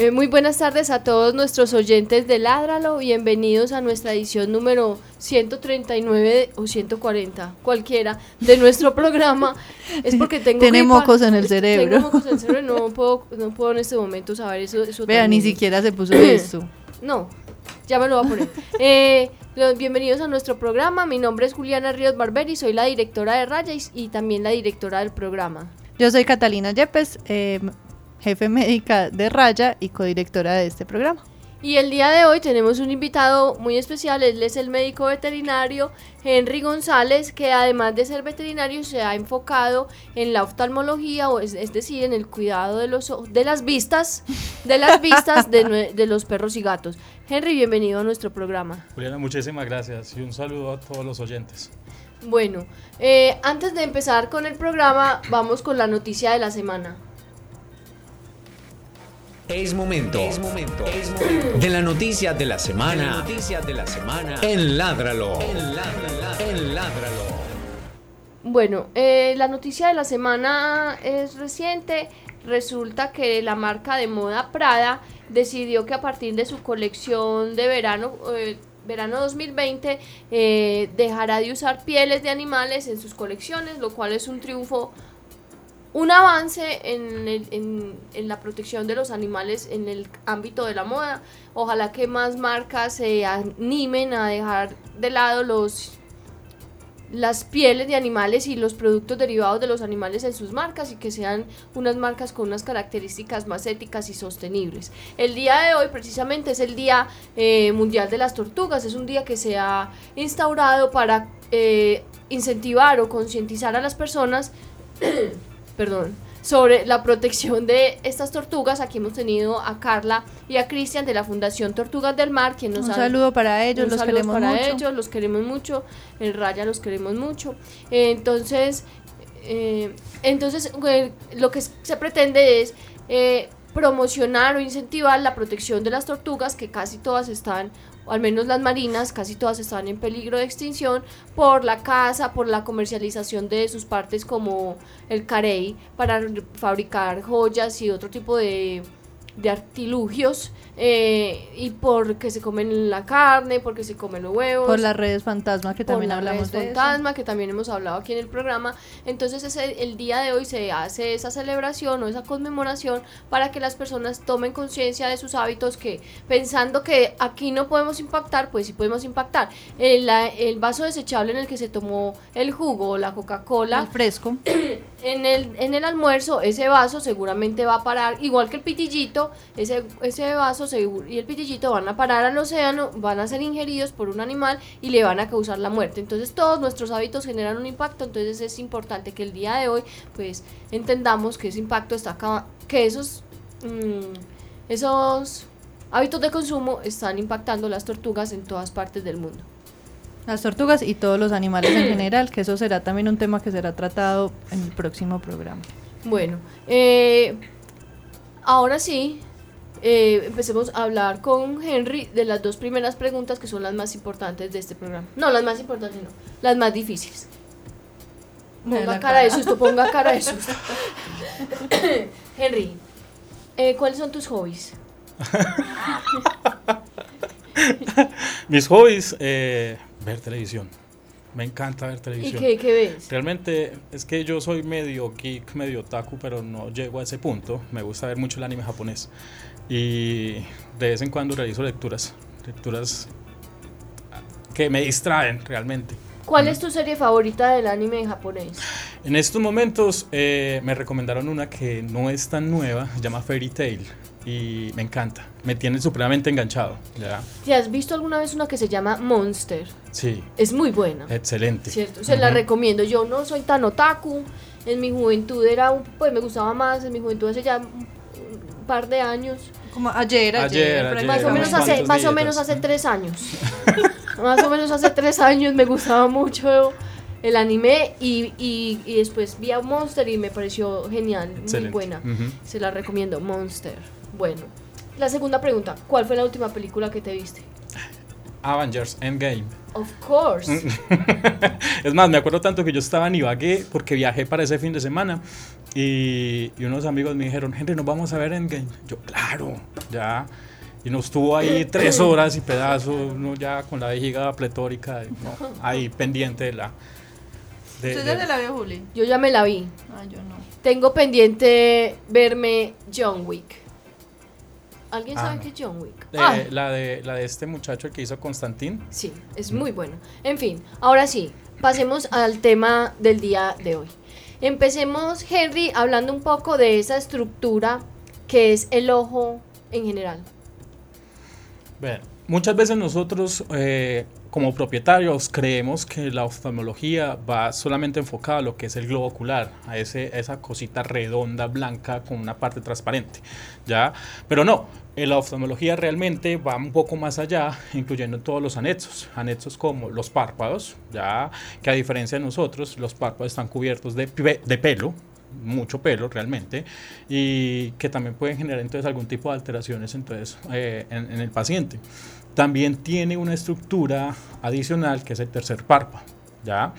Eh, muy buenas tardes a todos nuestros oyentes de Ládralo. Bienvenidos a nuestra edición número 139 o 140, cualquiera, de nuestro programa. Es porque tengo Tiene mocos en el cerebro. Tengo mocos en el cerebro, no puedo, no puedo en este momento saber eso. eso Vea, ni siquiera se puso esto. No, ya me lo voy a poner. Eh, bienvenidos a nuestro programa. Mi nombre es Juliana Ríos Barberi, soy la directora de Raya y, y también la directora del programa. Yo soy Catalina Yepes, eh, jefe médica de Raya y codirectora de este programa. Y el día de hoy tenemos un invitado muy especial, él es el médico veterinario Henry González, que además de ser veterinario se ha enfocado en la oftalmología, o es, decir, en el cuidado de, los, de las vistas, de las vistas de, de los perros y gatos. Henry, bienvenido a nuestro programa. Juliana, muchísimas gracias y un saludo a todos los oyentes. Bueno, eh, antes de empezar con el programa, vamos con la noticia de la semana. Es momento, es momento, es momento de la noticia de la semana. Noticias de la semana en Ládralo. En Ládralo. Bueno, eh, la noticia de la semana es reciente. Resulta que la marca de moda Prada decidió que a partir de su colección de verano, eh, verano 2020, eh, dejará de usar pieles de animales en sus colecciones, lo cual es un triunfo un avance en, la protección de los animales en el ámbito de la moda. Ojalá que más marcas se animen a dejar de lado los las pieles de animales y los productos derivados de los animales en sus marcas y que sean unas marcas con unas características más éticas y sostenibles. El día de hoy precisamente es el Día eh, Mundial de las Tortugas, es un día que se ha instaurado para eh, incentivar o concientizar a las personas perdón, sobre la protección de estas tortugas. Aquí hemos tenido a Carla y a Cristian de la Fundación Tortugas del Mar, quien nos un saludo para ellos, los queremos para mucho. ellos, los queremos mucho. En Raya los queremos mucho. entonces, eh, entonces eh, lo que se pretende es eh, promocionar o incentivar la protección de las tortugas, que casi todas están al menos las marinas, casi todas están en peligro de extinción por la caza, por la comercialización de sus partes como el carey para fabricar joyas y otro tipo de artilugios eh, y porque se comen la carne, porque se comen los huevos. Por las redes fantasma que también hablamos de fantasma que también hemos hablado aquí en el programa. Entonces ese, el día de hoy se hace esa celebración o esa conmemoración para que las personas tomen conciencia de sus hábitos que pensando que aquí no podemos impactar, pues sí podemos impactar. El, el vaso desechable en el que se tomó el jugo, la Coca-Cola. Fresco. En el, en el almuerzo ese vaso seguramente va a parar, igual que el pitillito, ese, ese vaso y el pitillito van a parar al océano, van a ser ingeridos por un animal y le van a causar la muerte. Entonces todos nuestros hábitos generan un impacto, entonces es importante que el día de hoy pues entendamos que ese impacto está acá, que esos, mmm, esos hábitos de consumo están impactando las tortugas en todas partes del mundo. Las tortugas y todos los animales en general, que eso será también un tema que será tratado en el próximo programa. Bueno, eh, ahora sí, eh, empecemos a hablar con Henry de las dos primeras preguntas que son las más importantes de este programa. No, las más importantes no, las más difíciles. Ponga cara de susto, ponga cara de susto. Henry, eh, ¿cuáles son tus hobbies? Mis hobbies, eh, ver televisión. Me encanta ver televisión. ¿Y qué, ves? Realmente es que yo soy medio geek, medio otaku, pero no llego a ese punto. Me gusta ver mucho el anime japonés. Y de vez en cuando realizo lecturas. Lecturas que me distraen realmente. ¿Cuál es tu serie favorita del anime en japonés? En estos momentos eh, me recomendaron una que no es tan nueva, se llama Fairy Tail y me encanta, me tiene supremamente enganchado. ¿ya? ¿Te has visto alguna vez una que se llama Monster? Sí. Es muy buena. Excelente. Cierto, se la recomiendo. Yo no soy tan otaku, en mi juventud era, pues me gustaba más, en mi juventud hace ya par de años. Como ayer, ayer. Ayer, ayer. Más o menos hace, más o menos hace tres años. más o menos hace tres años me gustaba mucho el anime y, y, y después vi a Monster y me pareció genial, muy Excelente. buena. Ujú. Se la recomiendo, Monster. Bueno, la segunda pregunta, ¿cuál fue la última película que te viste? Avengers Endgame. Of course. Es más, me acuerdo tanto que yo estaba en Ibagué porque viajé para ese fin de semana y, y unos amigos me dijeron, Henry, nos vamos a ver Endgame. Yo, claro, ya. Y nos estuvo ahí tres horas y pedazos, uno ya con la vejiga pletórica, ¿no? ahí pendiente de la... de- ¿Usted de- ya se la vio, Juli? Yo ya me la vi. Ah, yo no. Tengo pendiente verme John Wick. ¿Alguien Ah, sabe no. qué es John Wick? de- Ah, la, de, la de este muchacho el que hizo Constantín. Sí, es muy bueno. En fin, ahora sí, pasemos al tema del día de hoy. Empecemos, Henry, hablando un poco de esa estructura que es el ojo en general. Bueno, muchas veces nosotros eh, como propietarios creemos que la oftalmología va solamente enfocada a lo que es el globo ocular, a ese, esa cosita redonda, blanca, con una parte transparente, ¿ya? Pero no, eh, la oftalmología realmente va un poco más allá, incluyendo todos los anexos, anexos como los párpados, ¿ya? Que a diferencia de nosotros, los párpados están cubiertos de, de pelo, mucho pelo realmente y que también pueden generar entonces algún tipo de alteraciones entonces eh, en, en el paciente. También tiene una estructura adicional que es el tercer párpado, ¿ya?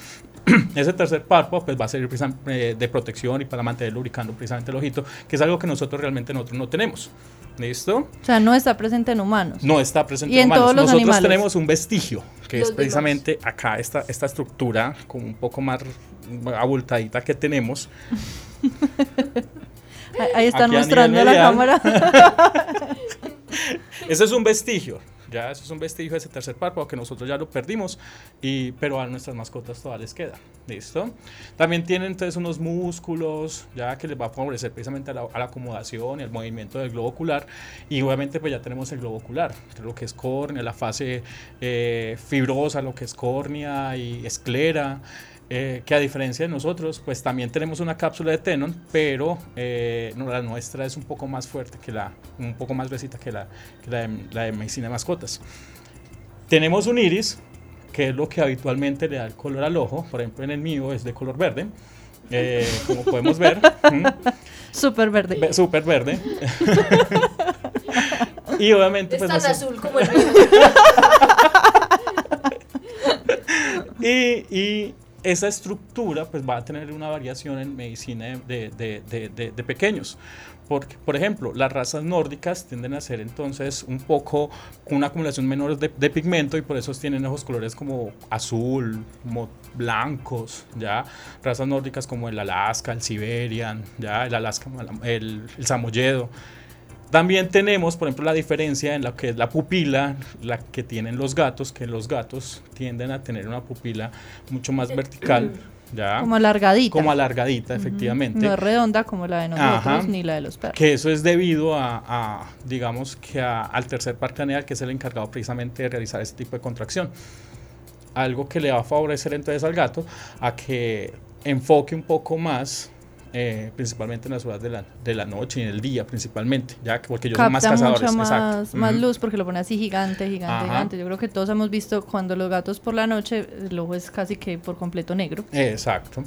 Ese tercer párpado pues va a ser de protección y para mantener lubricando precisamente el ojito, que es algo que nosotros realmente nosotros no tenemos. ¿Listo? O sea, no está presente en humanos. No está presente Y en humanos. todos los Nosotros animales. tenemos un vestigio, que Los es precisamente acá esta, esta estructura, como un poco más abultadita que tenemos, Ahí- están Aquí a mostrando la cámara. Ese es un vestigio, ya, eso es un vestigio de ese tercer párpado que nosotros ya lo perdimos, y, pero a nuestras mascotas todavía les queda, ¿listo? También tienen entonces unos músculos, ya que les va a favorecer precisamente a la, a la acomodación y al movimiento del globo ocular, y obviamente pues ya tenemos el globo ocular, lo que es córnea, la fase eh, fibrosa, lo que es córnea y esclera, eh, que a diferencia de nosotros, pues también tenemos una cápsula de Tenon, pero eh, no, la nuestra es un poco más fuerte que la, un poco más gruesita que la, que la, de, la de medicina de mascotas. Tenemos un iris, que es lo que habitualmente le da el color al ojo, por ejemplo en el mío es de color verde, eh, como podemos ver. Súper verde. Ve- súper verde. y obviamente Es pues tan nos- azul como el mío. Y, y esa estructura pues va a tener una variación en medicina de, de- de- pequeños. Porque, por ejemplo, las razas nórdicas tienden a ser entonces un poco una acumulación menor de, pigmento y por eso tienen ojos colores como azul, blancos, ¿ya? Razas nórdicas como el Alaska, el Siberian, ¿ya? El Alaska, el Samoyedo. También tenemos, por ejemplo, la diferencia en lo que es la pupila, la que tienen los gatos, que los gatos tienden a tener una pupila mucho más vertical, ¿ya? Como alargadita. Como alargadita, efectivamente. No es redonda como la de nosotros Ajá. ni la de los perros. Que eso es debido a, a, digamos, que a- al tercer par craneal, que es el encargado precisamente de realizar ese tipo de contracción. Algo que le va a favorecer entonces al gato a que enfoque un poco más, eh, principalmente en las horas de la, de la noche y en el día principalmente, ya que porque ellos son más Capta cazadores. mucha más, exacto. más luz porque lo pone así gigante, gigante, Ajá. gigante. Yo creo que todos hemos visto cuando los gatos por la noche el ojo es casi que por completo negro. Exacto.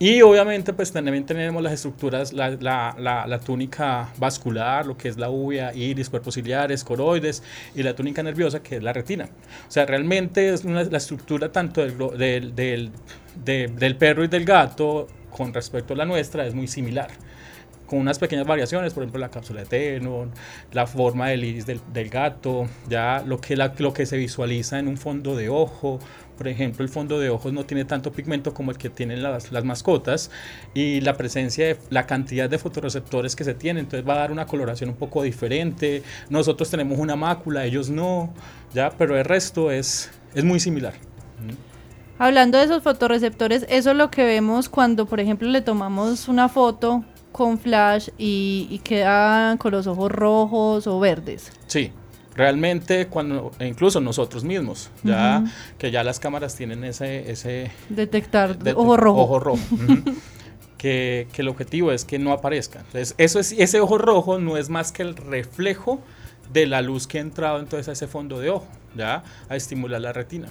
Y obviamente pues también tenemos las estructuras, la, la, la, la túnica vascular, lo que es la uvea, iris, cuerpos ciliares, coroides y la túnica nerviosa que es la retina. O sea, realmente es una- la estructura tanto del, del, del, de- del perro y del gato con respecto a la nuestra es muy similar con unas pequeñas variaciones, por ejemplo la cápsula de Tenon, la forma del iris del, gato, ya lo que, lo que se visualiza en un fondo de ojo, por ejemplo el fondo de ojos no tiene tanto pigmento como el que tienen las, mascotas y la presencia de la cantidad de fotorreceptores que se tienen, entonces va a dar una coloración un poco diferente, nosotros tenemos una mácula, ellos no, ya, pero el resto es, es muy similar. Hablando de esos fotorreceptores, eso es lo que vemos cuando, por ejemplo, le tomamos una foto con flash y, y queda con los ojos rojos o verdes. Sí, realmente cuando, e incluso nosotros mismos, ya que ya las cámaras tienen ese, ese Detectar de- ojo rojo. Ojo rojo. que, que el objetivo es que no aparezca. Entonces, eso es, ese ojo rojo no es más que el reflejo de la luz que ha entrado entonces a ese fondo de ojo, ¿ya? A estimular la retina.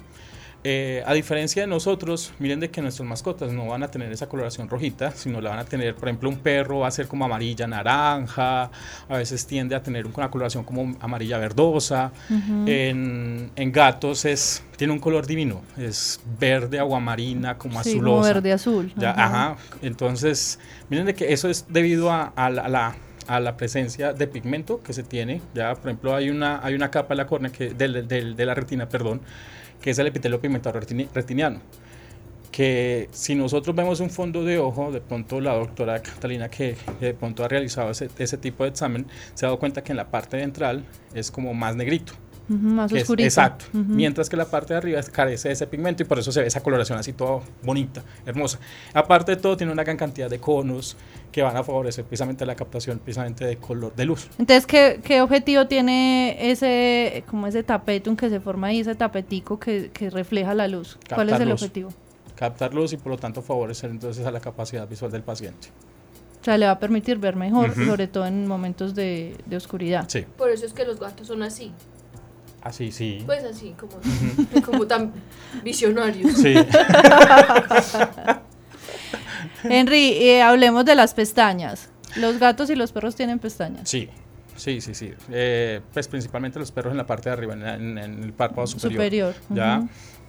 Eh, a diferencia de nosotros, miren de que nuestras mascotas no van a tener esa coloración rojita, sino la van a tener, por ejemplo, un perro va a ser como amarilla, naranja, a veces tiende a tener una coloración como amarilla verdosa. en, en, gatos es, tiene un color divino, es verde, aguamarina, como sí, azulosa. Como verde azul. Ya, ajá. Entonces, miren de que eso es debido a, a la, a la presencia de pigmento que se tiene. Ya, por ejemplo, hay una, hay una capa de la córnea, que, de, de, de la retina, perdón, que es el epitelio pigmentado retiniano. Que si nosotros vemos un fondo de ojo, de pronto la doctora Catalina, que, de pronto ha realizado ese, ese, tipo de examen, se ha dado cuenta que en la parte ventral es como más negrito. Uh -huh, más oscurito. exacto. Uh -huh. Mientras que la parte de arriba carece de ese pigmento y por eso se ve esa coloración así toda bonita, hermosa. Aparte de todo, tiene una gran cantidad de conos que van a favorecer precisamente la captación precisamente de color de luz. Entonces, ¿qué, qué objetivo tiene ese, como ese tapetum que se forma ahí, ese tapetico que, que refleja la luz? Captar ¿Cuál es el luz. objetivo? Captar luz y por lo tanto favorecer entonces a la capacidad visual del paciente. O sea, le va a permitir ver mejor, Ujú. sobre todo en momentos de, de oscuridad. Sí, Por eso es que los gatos son así. Así sí. Pues así, como, como tan visionarios. Sí. Henry, eh, hablemos de las pestañas. Los gatos y los perros tienen pestañas. Sí, sí, sí, sí. Eh, pues principalmente los perros en la parte de arriba, en, la- en- en el párpado superior. Superior. ¿ya?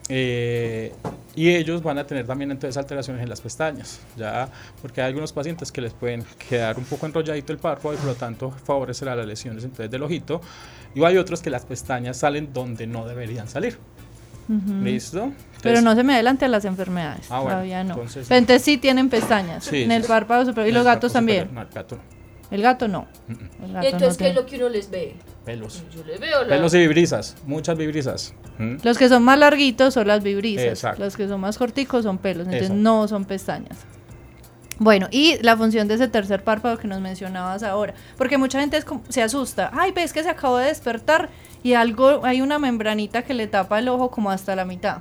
Eh, y ellos van a tener también entonces alteraciones en las pestañas, ¿ya? Porque hay algunos pacientes que les pueden quedar un poco enrolladito el párpado y por lo tanto favorecerá las lesiones entonces del ojito. Y hay otros que las pestañas salen donde no deberían salir. Ujú. ¿Listo? Pero Entonces, no se me adelante a las enfermedades. Ah, bueno, todavía no. entonces- Pero entonces sí tienen pestañas Sí, en el párpado superior. Y los gatos también. superior. No, el gato no. El gato no. Mm, mm. El Y gato entonces, no ¿qué es lo que uno les ve? Pelos. Yo le veo la... Pelos y vibrisas, muchas vibrisas. ¿Mm? Los que son más larguitos son las vibrisas. Exacto. Los que son más corticos son pelos. Entonces Exacto. no son pestañas. Bueno, y la función de ese tercer párpado que nos mencionabas ahora. Porque mucha gente es como- se asusta. Ay, ves que se acabó de despertar y algo, hay una membranita que le tapa el ojo como hasta la mitad.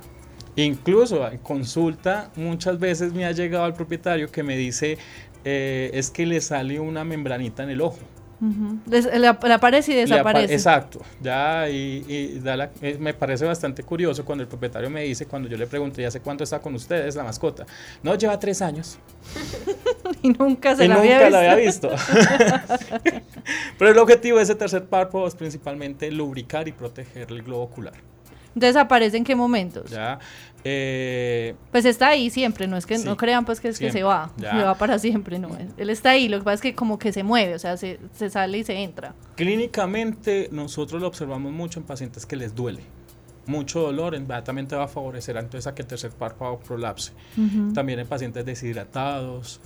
Incluso en consulta muchas veces me ha llegado al propietario que me dice eh, es que le sale una membranita en el ojo. Des- le, ap- le aparece y Le apa- desaparece. Exacto, ya y, y da la- eh, me parece bastante curioso cuando el propietario me dice, cuando yo le pregunto, ¿y hace cuánto está con ustedes la mascota? No, lleva tres años Y nunca se y la nunca había la había visto. Pero el objetivo de ese tercer párpado es principalmente lubricar y proteger el globo ocular. Entonces aparece en qué momentos. ¿ya? Eh, Pues está ahí siempre, no es que Sí, no crean pues que es que se siempre, va, ya. se va para siempre, no. Él está ahí, lo que pasa es que como que se mueve, o sea, se, se sale y se entra. Clínicamente nosotros lo observamos mucho en pacientes que les duele. Mucho dolor inmediatamente va a favorecer entonces a que el tercer párpado prolapse. También en pacientes deshidratados,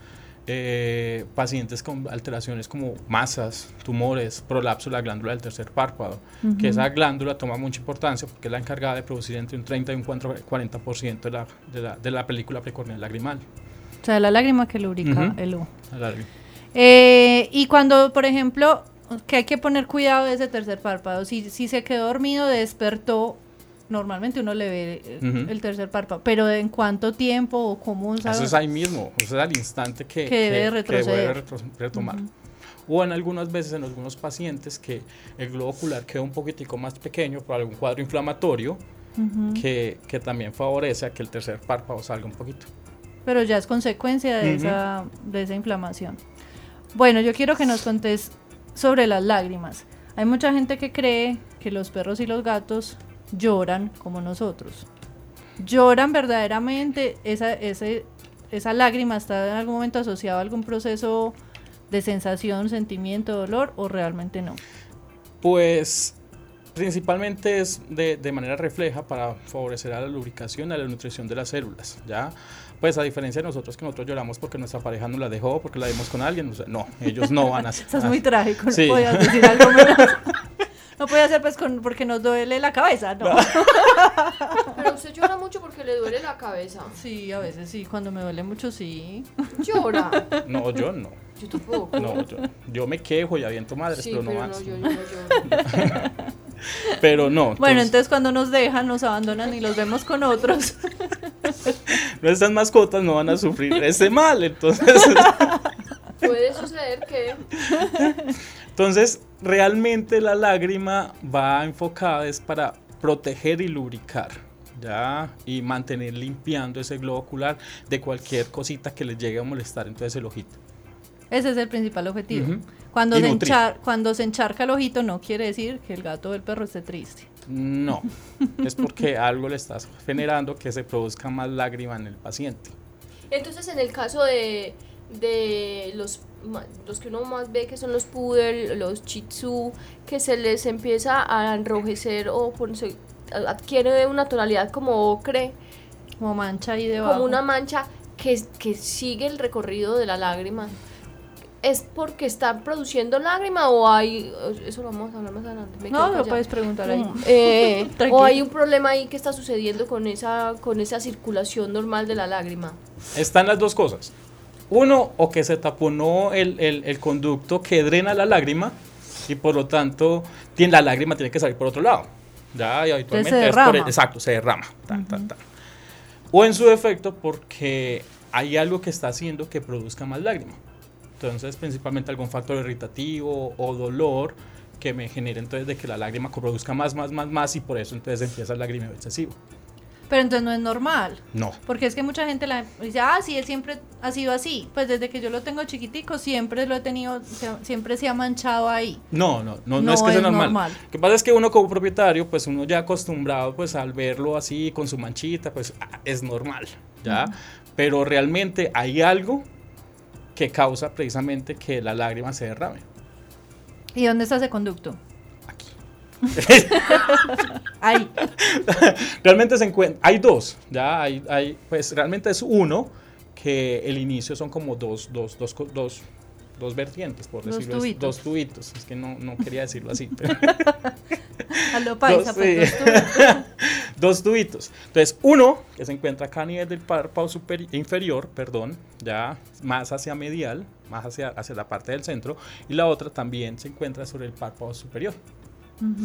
eh, pacientes con alteraciones como masas, tumores, prolapso de la glándula del tercer párpado, que esa glándula toma mucha importancia porque es la encargada de producir entre un 30 y un 40% de la, de, la, de la película precorneal lagrimal. O sea, la lágrima que lubrica el ojo. Eh, y cuando, por ejemplo, que hay que poner cuidado de ese tercer párpado, si, si se quedó dormido, despertó, normalmente uno le ve eh, Ujú. el tercer párpado, pero ¿en cuánto tiempo o cómo Eso sabe? es ahí mismo, eso es al instante que, Que debe retroceder. debe retro- retomar. O en algunas veces, en algunos pacientes, que el globo ocular queda un poquitico más pequeño por algún cuadro inflamatorio Ujú. que, que también favorece a que el tercer párpado salga un poquito. Pero ya es consecuencia de, esa, de esa inflamación. Bueno, yo quiero que nos contés sobre las lágrimas. Hay mucha gente que cree que los perros y los gatos lloran como nosotros. Lloran verdaderamente, esa, ese, esa lágrima está en algún momento asociada a algún proceso de sensación, sentimiento, dolor o realmente no. Pues principalmente es de, de manera refleja para favorecer a la lubricación, a la nutrición de las células, ¿ya? Pues a diferencia de nosotros que nosotros lloramos porque nuestra pareja nos la dejó, porque la dimos con alguien, o sea, no, ellos no van a hacer. Estás muy trágico, no Sí. podías decir algo menos. No podía ser pues con, porque nos duele la cabeza, ¿no? Pero usted llora mucho porque le duele la cabeza. Sí, a veces sí, cuando me duele mucho sí. Llora. No, yo no. Yo tampoco. No, yo, yo me quejo y aviento madres, Sí, pero no pero más. no, yo, yo no lloro. Pero no. Bueno, entonces cuando nos dejan, nos abandonan y los vemos con otros. nuestras mascotas no van a sufrir ese mal. Entonces, Puede suceder que entonces realmente la lágrima va enfocada es para proteger y lubricar. ¿Ya? Y mantener limpiando ese globo ocular de cualquier cosita que les llegue a molestar entonces el ojito. Ese es el principal objetivo. Cuando, se enchar- cuando se encharca el ojito no quiere decir que el gato o el perro esté triste. No, es porque algo le estás generando que se produzca más lágrima en el paciente. Entonces, en el caso de, de los, los que uno más ve, que son los poodle, los shih tzu, que se les empieza a enrojecer o ponerse- adquiere una tonalidad como ocre, Como mancha ahí debajo. como una mancha que, que sigue el recorrido de la lágrima. ¿Es porque están produciendo lágrima o hay... Eso lo vamos a hablar más adelante. me No, lo puedes preguntar ahí. Eh, Tranquilo. o hay un problema ahí que está sucediendo con esa, con esa circulación normal de la lágrima. Están las dos cosas. Uno, o que se taponó el, el- el conducto que drena la lágrima y por lo tanto tiene, la lágrima tiene que salir por otro lado. Ya, y habitualmente se es por el- exacto, se derrama. tan, tan, tan. O en su defecto porque hay algo que está haciendo que produzca más lágrima. Entonces, principalmente algún factor irritativo o dolor que me genere entonces de que la lágrima produzca más, más, más, más y por eso entonces empieza el lagrimeo excesivo. Pero entonces no es normal. No. Porque es que mucha gente la dice, ah, sí, él siempre ha sido así. Pues desde que yo lo tengo chiquitico, siempre lo he tenido, se- siempre se ha manchado ahí. No, no, no, no, No es que sea es normal. normal. Lo que pasa es que uno como propietario, pues uno ya acostumbrado, pues al verlo así con su manchita, pues ah, es normal, ¿ya? Pero realmente hay algo que causa precisamente que la lágrima se derrame. ¿Y dónde está ese conducto? Ahí. realmente se encuentra, hay dos, ¿ya? Hay, hay, pues realmente es uno que el inicio son como dos, dos, dos, dos, dos vertientes, por Dos decirlo así. tubitos. Dos tubitos, es que no, no quería decirlo así. pero- A lo paisa, Dos, pues, sí. dos tubitos. dos tubitos. Entonces, uno que se encuentra acá a nivel del párpado inferior, perdón, ya más hacia medial, más hacia, hacia la parte del centro, y la otra también se encuentra sobre el párpado superior.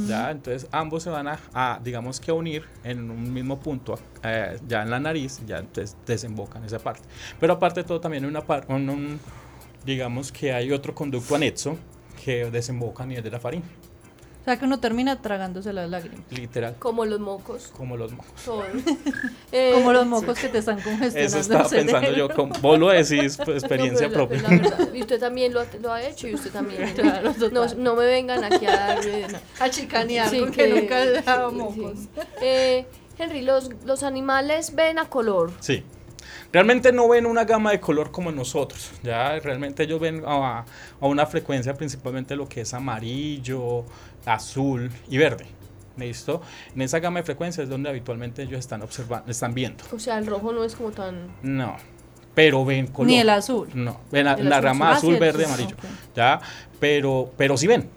Ya, entonces ambos se van a, a, digamos que unir en un mismo punto, eh, ya en la nariz, ya entonces desembocan esa parte. Pero aparte de todo también una parte, digamos que hay otro conducto anexo que desemboca a nivel de la faringe, O sea que uno termina tragándose las lágrimas. literal, Como los mocos. como los mocos. Todo. Eh, Como los mocos que te están congestionando. Eso el estaba pensando cerebro. yo, como, vos lo decís, pues, no, experiencia la- propia. la verdad, y usted también lo ha, lo ha hecho y usted también. Claro, no, no me vengan aquí a dar... no. A chicanear Sí, porque que- nunca he dado mocos. sí. Eh, Henry, los, los animales ven a color. Sí. Realmente no ven una gama de color como nosotros, ya realmente ellos ven a, a una frecuencia principalmente lo que es amarillo, azul y verde. ¿Listo? En esa gama de frecuencias es donde habitualmente ellos están observando, están viendo. O sea, el rojo no es como tan... No, pero ven color. Ni el azul. No, ven la, El la azul, rama ah, azul, sí, verde, amarillo. ok. ¿Ya? Pero, pero sí ven.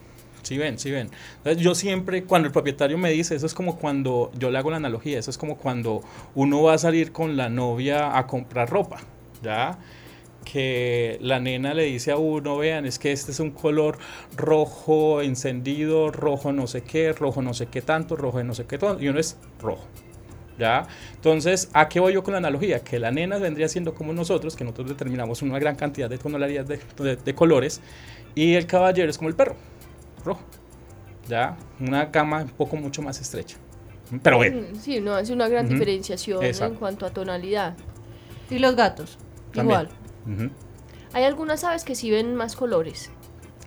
Sí ven, sí ven. Entonces, yo siempre, cuando el propietario me dice, eso es como cuando, yo le hago la analogía, eso es como cuando uno va a salir con la novia a comprar ropa, ¿ya? Que la nena le dice a uno, vean, es que este es un color rojo encendido, rojo no sé qué, rojo no sé qué tanto, rojo no sé qué tanto, y uno es rojo. ¿Ya? Entonces, ¿a qué voy yo con la analogía? Que la nena vendría siendo como nosotros, que nosotros determinamos una gran cantidad de tonalidades de, de- de colores, y el caballero es como el perro, rojo. ¿Ya? Una gama un poco mucho más estrecha. Pero bueno, Mm, Sí, no, es una gran Ujú. diferenciación en Exacto. cuanto a tonalidad. Y los gatos. También. Igual. ujú. Hay algunas aves que sí ven más colores.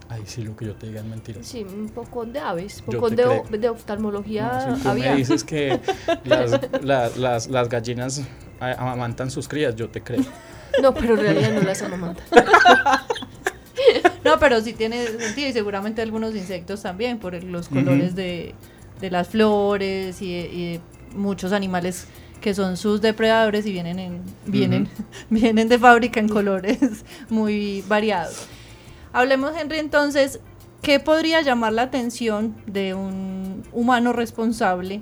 Ay, sí, lo que yo te diga es mentira. Sí, un poco de aves, un poco de, de oftalmología No, si tú me dices que las, la- las, las gallinas amamantan sus crías, yo te creo. No, pero en realidad no las amamantan. No, pero sí tiene sentido y seguramente algunos insectos también por los colores de, de las flores y, de- y de muchos animales que son sus depredadores y vienen en, vienen, vienen de fábrica en colores muy variados. Hablemos, Henry, entonces, ¿qué podría llamar la atención de un humano responsable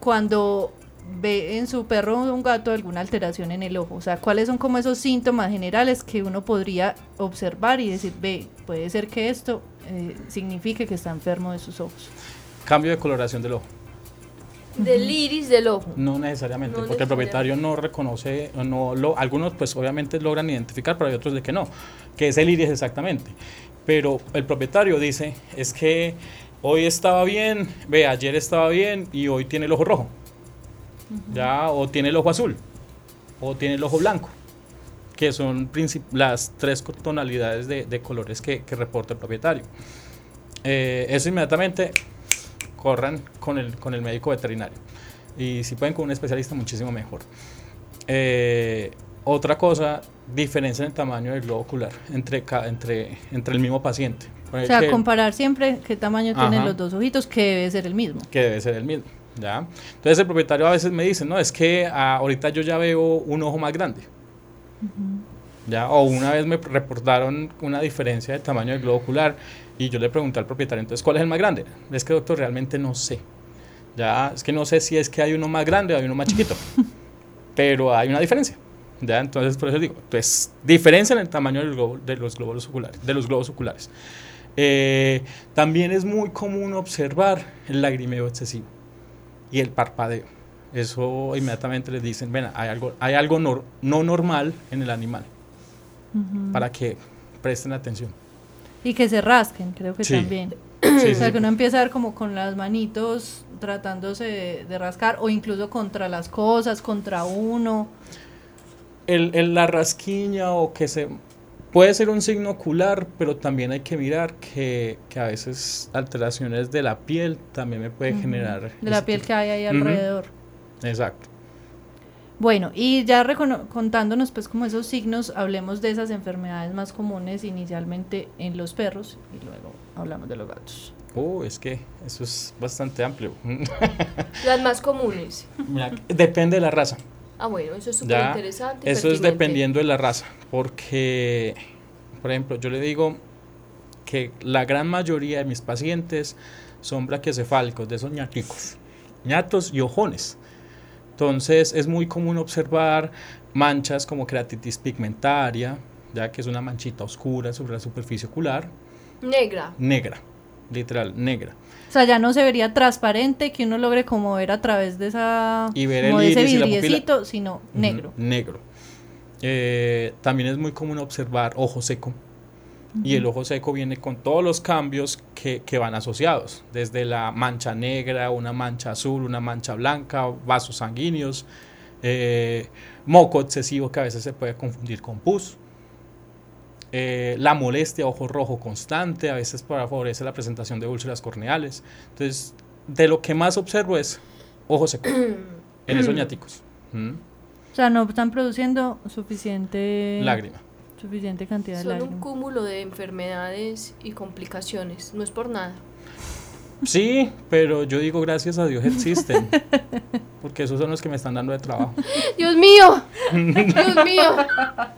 cuando ve en su perro o un gato alguna alteración en el ojo? O sea, ¿cuáles son como esos síntomas generales que uno podría observar y decir, ve, puede ser que esto eh, signifique que está enfermo de sus ojos? Cambio de coloración del ojo. Del iris del ojo. No necesariamente, No porque el propietario no reconoce, o no lo, algunos pues obviamente logran identificar, pero hay otros de que no, que es el iris exactamente. Pero el propietario dice, es que hoy estaba bien, ve, ayer estaba bien y hoy tiene el ojo rojo. Ya, o tiene el ojo azul, o tiene el ojo blanco, que son las tres tonalidades de, de colores que, que reporta el propietario. Eh, eso inmediatamente corran con el, con el médico veterinario. Y si pueden con un especialista, muchísimo mejor. Eh, otra cosa, diferencia en el tamaño del globo ocular entre, entre, entre el mismo paciente. O sea, que- comparar siempre qué tamaño tienen Ajá. los dos ojitos, que debe ser el mismo. que debe ser el mismo. ¿Ya? Entonces el propietario a veces me dice, no, es que ah, ahorita yo ya veo un ojo más grande. ¿ya? O una vez me reportaron una diferencia de tamaño del globo ocular y yo le pregunté al propietario, entonces, ¿cuál es el más grande? Es que, doctor, realmente no sé. Ya, es que no sé si es que hay uno más grande o hay uno más chiquito, pero hay una diferencia. ¿ya? Entonces, por eso digo, pues, diferencia en el tamaño del globo- de los globos oculares. De los globos oculares. Eh, también es muy común observar el lagrimeo excesivo y el parpadeo. Eso inmediatamente les dicen, ven, hay algo, hay algo no normal en el animal, para que presten atención. Y que se rasquen, creo que Sí. también. Sí, o sea, sí. que uno empieza a ver como con las manitos tratándose de, de rascar o incluso contra las cosas, contra uno. El, el- la rasquiña o que se... Puede ser un signo ocular, pero también hay que mirar que, que a veces alteraciones de la piel también me puede generar... De la piel tipo- que hay ahí alrededor. Exacto. Bueno, y ya recono- contándonos pues como esos signos, hablemos de esas enfermedades más comunes inicialmente en los perros y luego hablamos de los gatos. Oh, es que eso es bastante amplio. Las más comunes. Mira, depende de la raza. Ah, bueno, eso es súper interesante. Eso es dependiendo de la raza, porque, por ejemplo, yo le digo que la gran mayoría de mis pacientes son braquiocefálicos, de esos ñaticos, ñatos y ojones. Entonces es muy común observar manchas como keratitis pigmentaria, ya que es una manchita oscura sobre la superficie ocular, Negra. negra, literal, negra. O sea, ya no se vería transparente que uno logre como ver a través de esa Y ver como el de ese y vidriecito, sino negro. Negro. Eh, también es muy común observar ojo seco. Y el ojo seco viene con todos los cambios que, que van asociados, desde la mancha negra, una mancha azul, una mancha blanca, vasos sanguíneos, eh, moco excesivo que a veces se puede confundir con pus, eh, la molestia, ojo rojo constante, a veces para favorecer la presentación de úlceras corneales. Entonces, de lo que más observo es ojo seco en esos ñáticos. ¿Mm? O sea, no están produciendo suficiente Lágrima. suficiente cantidad de Son un lágrimas. cúmulo de enfermedades y complicaciones. No es por nada. Sí, pero yo digo gracias a Dios existen. Porque esos son los que me están dando de trabajo. Dios mío, Dios mío.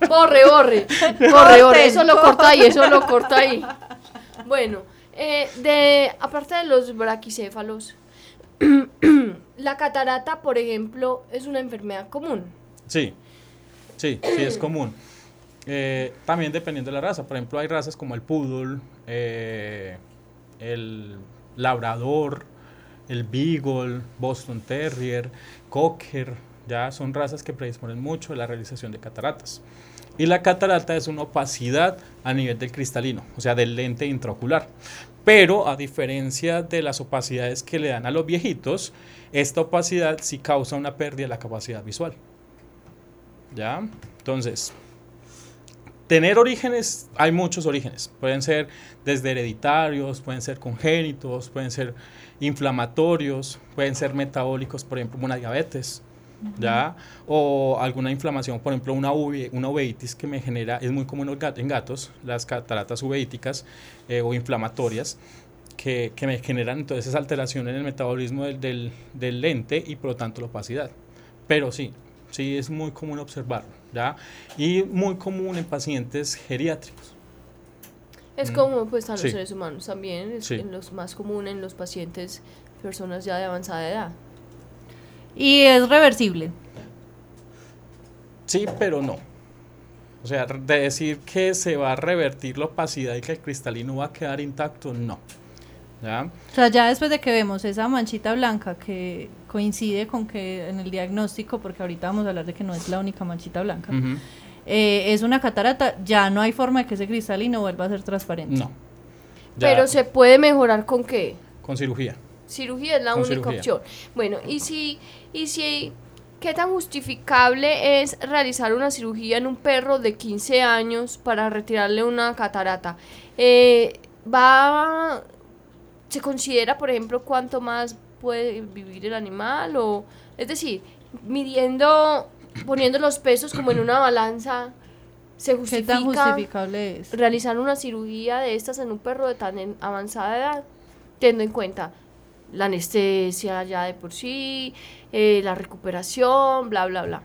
Borre, borre, borre, borre. Eso lo corta ahí, eso lo corta ahí. Bueno, eh, de aparte de los braquicéfalos, la catarata, por ejemplo, es una enfermedad común. Sí, sí, sí, es común. Eh, también dependiendo de la raza. Por ejemplo, hay razas como el poodle, eh, el labrador, el beagle, Boston Terrier, cocker. Ya son razas que predisponen mucho a la realización de cataratas. Y la catarata es una opacidad a nivel del cristalino, o sea, del lente intraocular. Pero a diferencia de las opacidades que le dan a los viejitos, esta opacidad sí causa una pérdida de la capacidad visual. ¿Ya? Entonces, tener orígenes, hay muchos orígenes. Pueden ser desde hereditarios, pueden ser congénitos, pueden ser inflamatorios, pueden ser metabólicos, por ejemplo, una diabetes. ¿Ya? O alguna inflamación, por ejemplo, una, uve- una uveitis que me genera, es muy común en gat- en gatos, las cataratas uveíticas eh, o inflamatorias, que, que me generan entonces alteración en el metabolismo del, del, del lente y por lo tanto la opacidad. Pero sí, sí es muy común observarlo, ¿ya? Y muy común en pacientes geriátricos. Es Mm. como pues a los Sí. seres humanos también, es Sí. en los más comunes en los pacientes, personas ya de avanzada edad. Y es reversible. Sí, pero no. O sea, de decir que se va a revertir la opacidad y que el cristalino va a quedar intacto, no. ¿Ya? O sea, ya después de que vemos esa manchita blanca que coincide con que en el diagnóstico, porque ahorita vamos a hablar de que no es la única manchita blanca, eh, es una catarata, ya no hay forma de que ese cristalino vuelva a ser transparente. No. Ya, Pero se puede mejorar con qué? Con cirugía. Cirugía es la Con única cirugía. opción. Bueno, y si, y si, ¿qué tan justificable es realizar una cirugía en un perro de 15 años para retirarle una catarata? Eh, va, se considera, por ejemplo, cuánto más puede vivir el animal o, es decir, midiendo, poniendo los pesos como en una balanza, se ¿Qué justifica tan justificable es? realizar una cirugía de estas en un perro de tan avanzada edad, teniendo en cuenta la anestesia ya de por sí, eh, la recuperación, bla, bla, bla.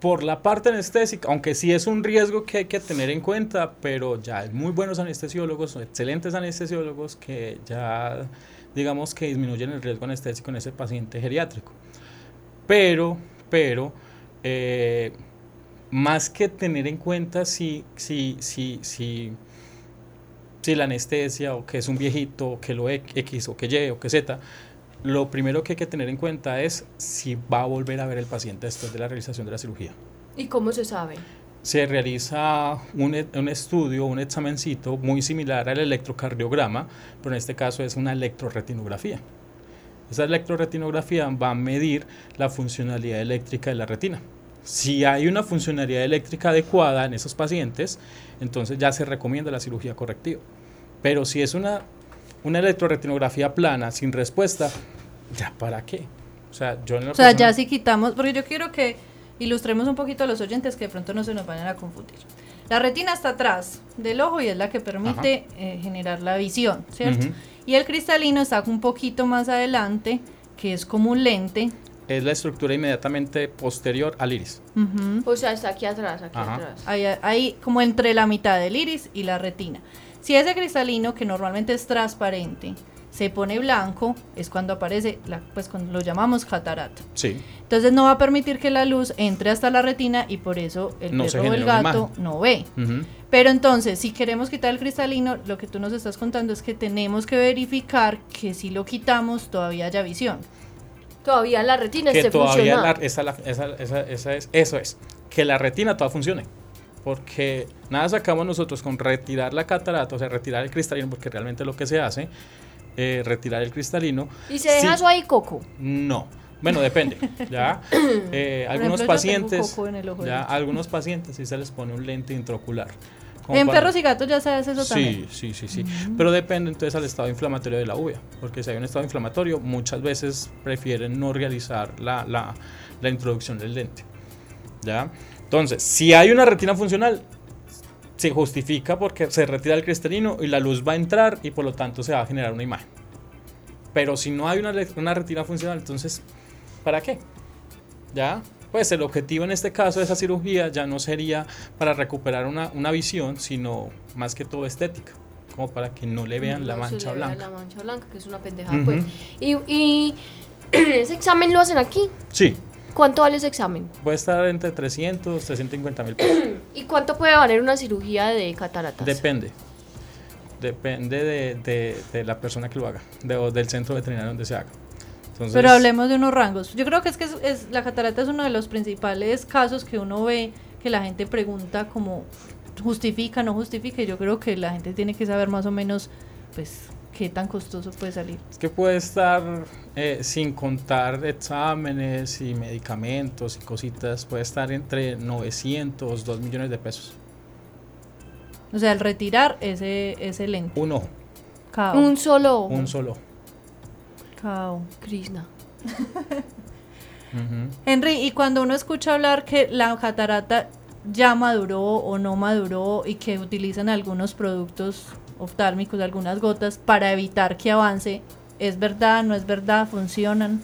Por la parte anestésica, aunque sí es un riesgo que hay que tener en cuenta, pero ya hay muy buenos anestesiólogos, excelentes anestesiólogos que ya digamos que disminuyen el riesgo anestésico en ese paciente geriátrico. Pero, pero, eh, más que tener en cuenta si, si, si, si, si la anestesia o que es un viejito, o que lo X o que Y o que Z, lo primero que hay que tener en cuenta es si va a volver a ver el paciente después de la realización de la cirugía. ¿Y cómo se sabe? Se realiza un, e- un estudio, un examencito muy similar al electrocardiograma, pero en este caso es una electroretinografía. Esa electroretinografía va a medir la funcionalidad eléctrica de la retina. Si hay una funcionalidad eléctrica adecuada en esos pacientes, entonces ya se recomienda la cirugía correctiva. Pero si es una, una electroretinografía plana, sin respuesta, ¿ya para qué? O sea, yo en lo O sea, ya si quitamos, porque yo quiero que ilustremos un poquito a los oyentes que de pronto no se nos vayan a confundir. La retina está atrás del ojo y es la que permite eh, generar la visión, ¿cierto? Y el cristalino está un poquito más adelante, que es como un lente. es la estructura inmediatamente posterior al iris. O sea, está aquí atrás, aquí Ajá. atrás. Ahí, ahí como entre la mitad del iris y la retina. Si ese cristalino, que normalmente es transparente, se pone blanco, es cuando aparece, la, pues cuando lo llamamos catarata. Sí. Entonces no va a permitir que la luz entre hasta la retina y por eso el No perro o el gato no ve. Pero entonces, si queremos quitar el cristalino, lo que tú nos estás contando es que tenemos que verificar que si lo quitamos todavía haya visión. Todavía la retina que esté todavía la- funcionando. esa, la- esa- esa- esa es, eso es, que la retina toda funcione. Porque nada sacamos nosotros con retirar la catarata, o sea, retirar el cristalino, porque realmente lo que se hace, eh, retirar el cristalino. Y se deja sí- eso ahí, Coco. No. Bueno, depende. ¿ya? Eh, algunos ejemplo, pacientes, coco en el ojo ya, algunos pacientes sí se les pone un lente intraocular. En para- perros y gatos ya se hace eso Sí, también. sí, sí, sí. Pero depende entonces al estado inflamatorio de la uvea. Porque si hay un estado inflamatorio, muchas veces prefieren no realizar la, la- la introducción del lente. ¿Ya? Entonces, si hay una retina funcional, se justifica porque se retira el cristalino y la luz va a entrar y por lo tanto se va a generar una imagen. Pero si no hay una, una retina funcional, entonces, ¿para qué? ¿Ya? Pues el objetivo en este caso de esa cirugía ya no sería para recuperar una, una visión, sino más que todo estética, como para que no le vean la No mancha vea blanca. La mancha blanca, que es una pendejada, pues. Y, y ese examen lo hacen aquí. Sí, ¿Cuánto vale ese examen? puede estar entre 300, 350 mil pesos. ¿Y cuánto puede valer una cirugía de cataratas? Depende. Depende de, de- de la persona que lo haga, de- o del centro veterinario donde se haga. Entonces, Pero hablemos de unos rangos. Yo creo que es que es, es- la catarata es uno de los principales casos que uno ve que la gente pregunta como justifica, no justifica. y Yo creo que la gente tiene que saber más o menos, pues, qué tan costoso puede salir. Es que puede estar, eh, sin contar exámenes y medicamentos y cositas, puede estar entre 900, 2 millones de pesos. O sea, el retirar ese, ese lente. Un ojo, Cao, Un solo ojo. un solo. cao. Krishna. Henry, y cuando uno escucha hablar que la catarata ya maduró o no maduró y que utilizan algunos productos oftálmicos, algunas gotas, para evitar que avance, ¿es verdad, no es verdad, funcionan?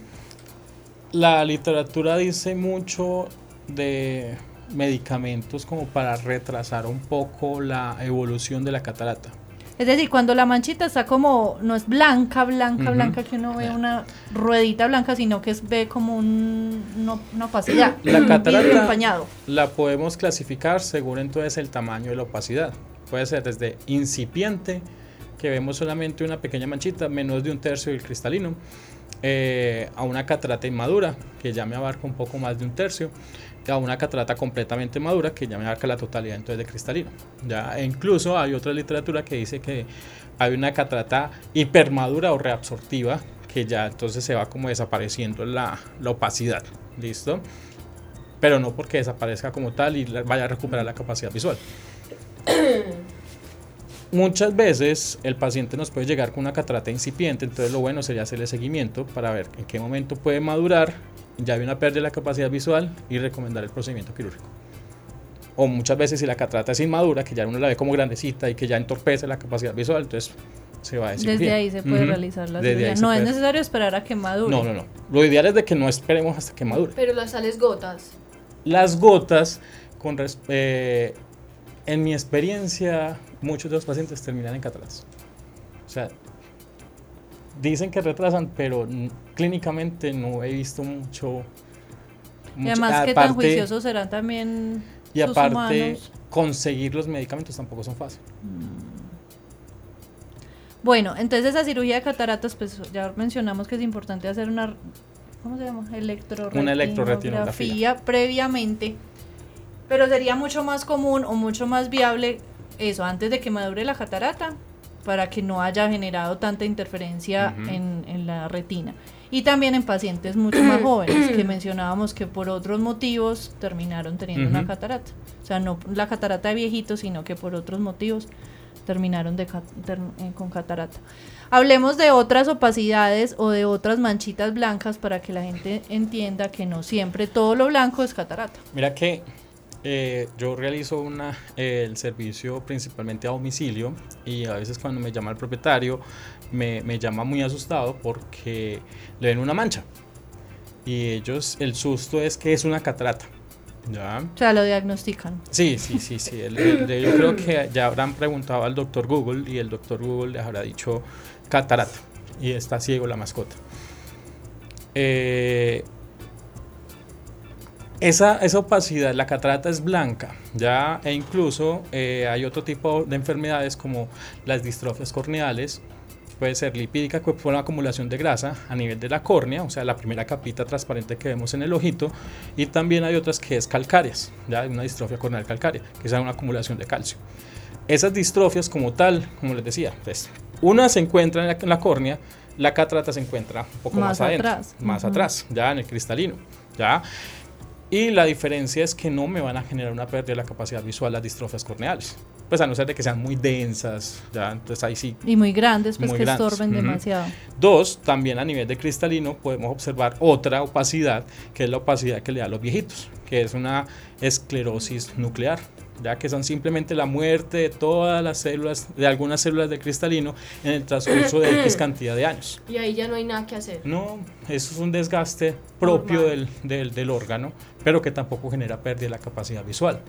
La literatura dice mucho de medicamentos como para retrasar un poco la evolución de la catarata. Es decir, cuando la manchita está como, no es blanca, blanca, blanca, que uno ve una ruedita blanca, sino que es, ve como un, no- una opacidad. La catarata la podemos clasificar según entonces el tamaño de la opacidad. Puede ser desde incipiente que vemos solamente una pequeña manchita, menos de un tercio del cristalino, eh, a una catarata inmadura, que ya me abarca un poco más de un tercio, a una catarata completamente madura, que ya me abarca la totalidad entonces de cristalino. Ya, e incluso hay otra literatura que dice que hay una catarata hipermadura o reabsortiva, que ya entonces se va como desapareciendo la, la opacidad. ¿Listo? Pero no porque desaparezca como tal y vaya a recuperar la capacidad visual. Muchas veces el paciente nos puede llegar con una catarata incipiente, entonces lo bueno sería hacerle seguimiento para ver en qué momento puede madurar, ya hay una pérdida de la capacidad visual y recomendar el procedimiento quirúrgico. O muchas veces si la catarata es inmadura, que ya uno la ve como grandecita y que ya entorpece la capacidad visual, entonces se va a decir. Desde ahí se puede realizar la cirugía. No es necesario esperar a que madure. No, no, no. Lo ideal es de que no esperemos hasta que madure. Pero las sales gotas. Las gotas, con eh, en mi experiencia, muchos de los pacientes terminan en cataratas. O sea, dicen que retrasan, pero clínicamente no he visto mucho. y además, ¿qué tan juiciosos serán también? Y aparte, conseguir los medicamentos tampoco son fáciles. Mm. Bueno, entonces esa cirugía de cataratas, pues ya mencionamos que es importante hacer una, ¿cómo se llama? Una electroretinografía previamente pero sería mucho más común o mucho más viable eso antes de que madure la catarata para que no haya generado tanta interferencia en, en, la retina. Y también en pacientes mucho más jóvenes, que mencionábamos que por otros motivos terminaron teniendo una catarata. O sea, no la catarata de viejitos, sino que por otros motivos terminaron de, eh, con catarata. Hablemos de otras opacidades o de otras manchitas blancas para que la gente entienda que no siempre todo lo blanco es catarata. Mira que eh, yo realizo una, el servicio principalmente a domicilio y a veces cuando me llama el propietario me, me, llama muy asustado porque le ven una mancha y ellos el susto es que es una catarata. ¿ya? O sea, lo diagnostican. Sí, sí, sí, sí. yo creo que ya habrán preguntado al doctor Google y el doctor Google les habrá dicho catarata y está ciego la mascota. Eh, esa, esa, opacidad, la catarata es blanca, ya, e incluso eh, hay otro tipo de enfermedades como las distrofias corneales, puede ser lipídica que por una acumulación de grasa a nivel de la córnea, o sea, la primera capita transparente que vemos en el ojito, y también hay otras que es calcáreas, ya, una distrofia corneal calcárea, que es una acumulación de calcio. Esas distrofias como tal, como les decía, pues, una se encuentra en la, en la córnea, la catarata se encuentra un poco más, adentro, atrás. más atrás, ya en el cristalino, ya. Y la diferencia es que no me van a generar una pérdida de la capacidad visual las distrofias corneales. Pues a no ser de que sean muy densas, ya, entonces ahí sí. Y muy grandes, pues que estorben demasiado. Dos, también a nivel de cristalino podemos observar otra opacidad, que es la opacidad que le da a los viejitos, que es una esclerosis nuclear ya que son simplemente la muerte de todas las células, de algunas células del cristalino en el transcurso de X cantidad de años. Y ahí ya no hay nada que hacer. No, eso es un desgaste propio del, del, órgano, pero que tampoco genera pérdida de la capacidad visual.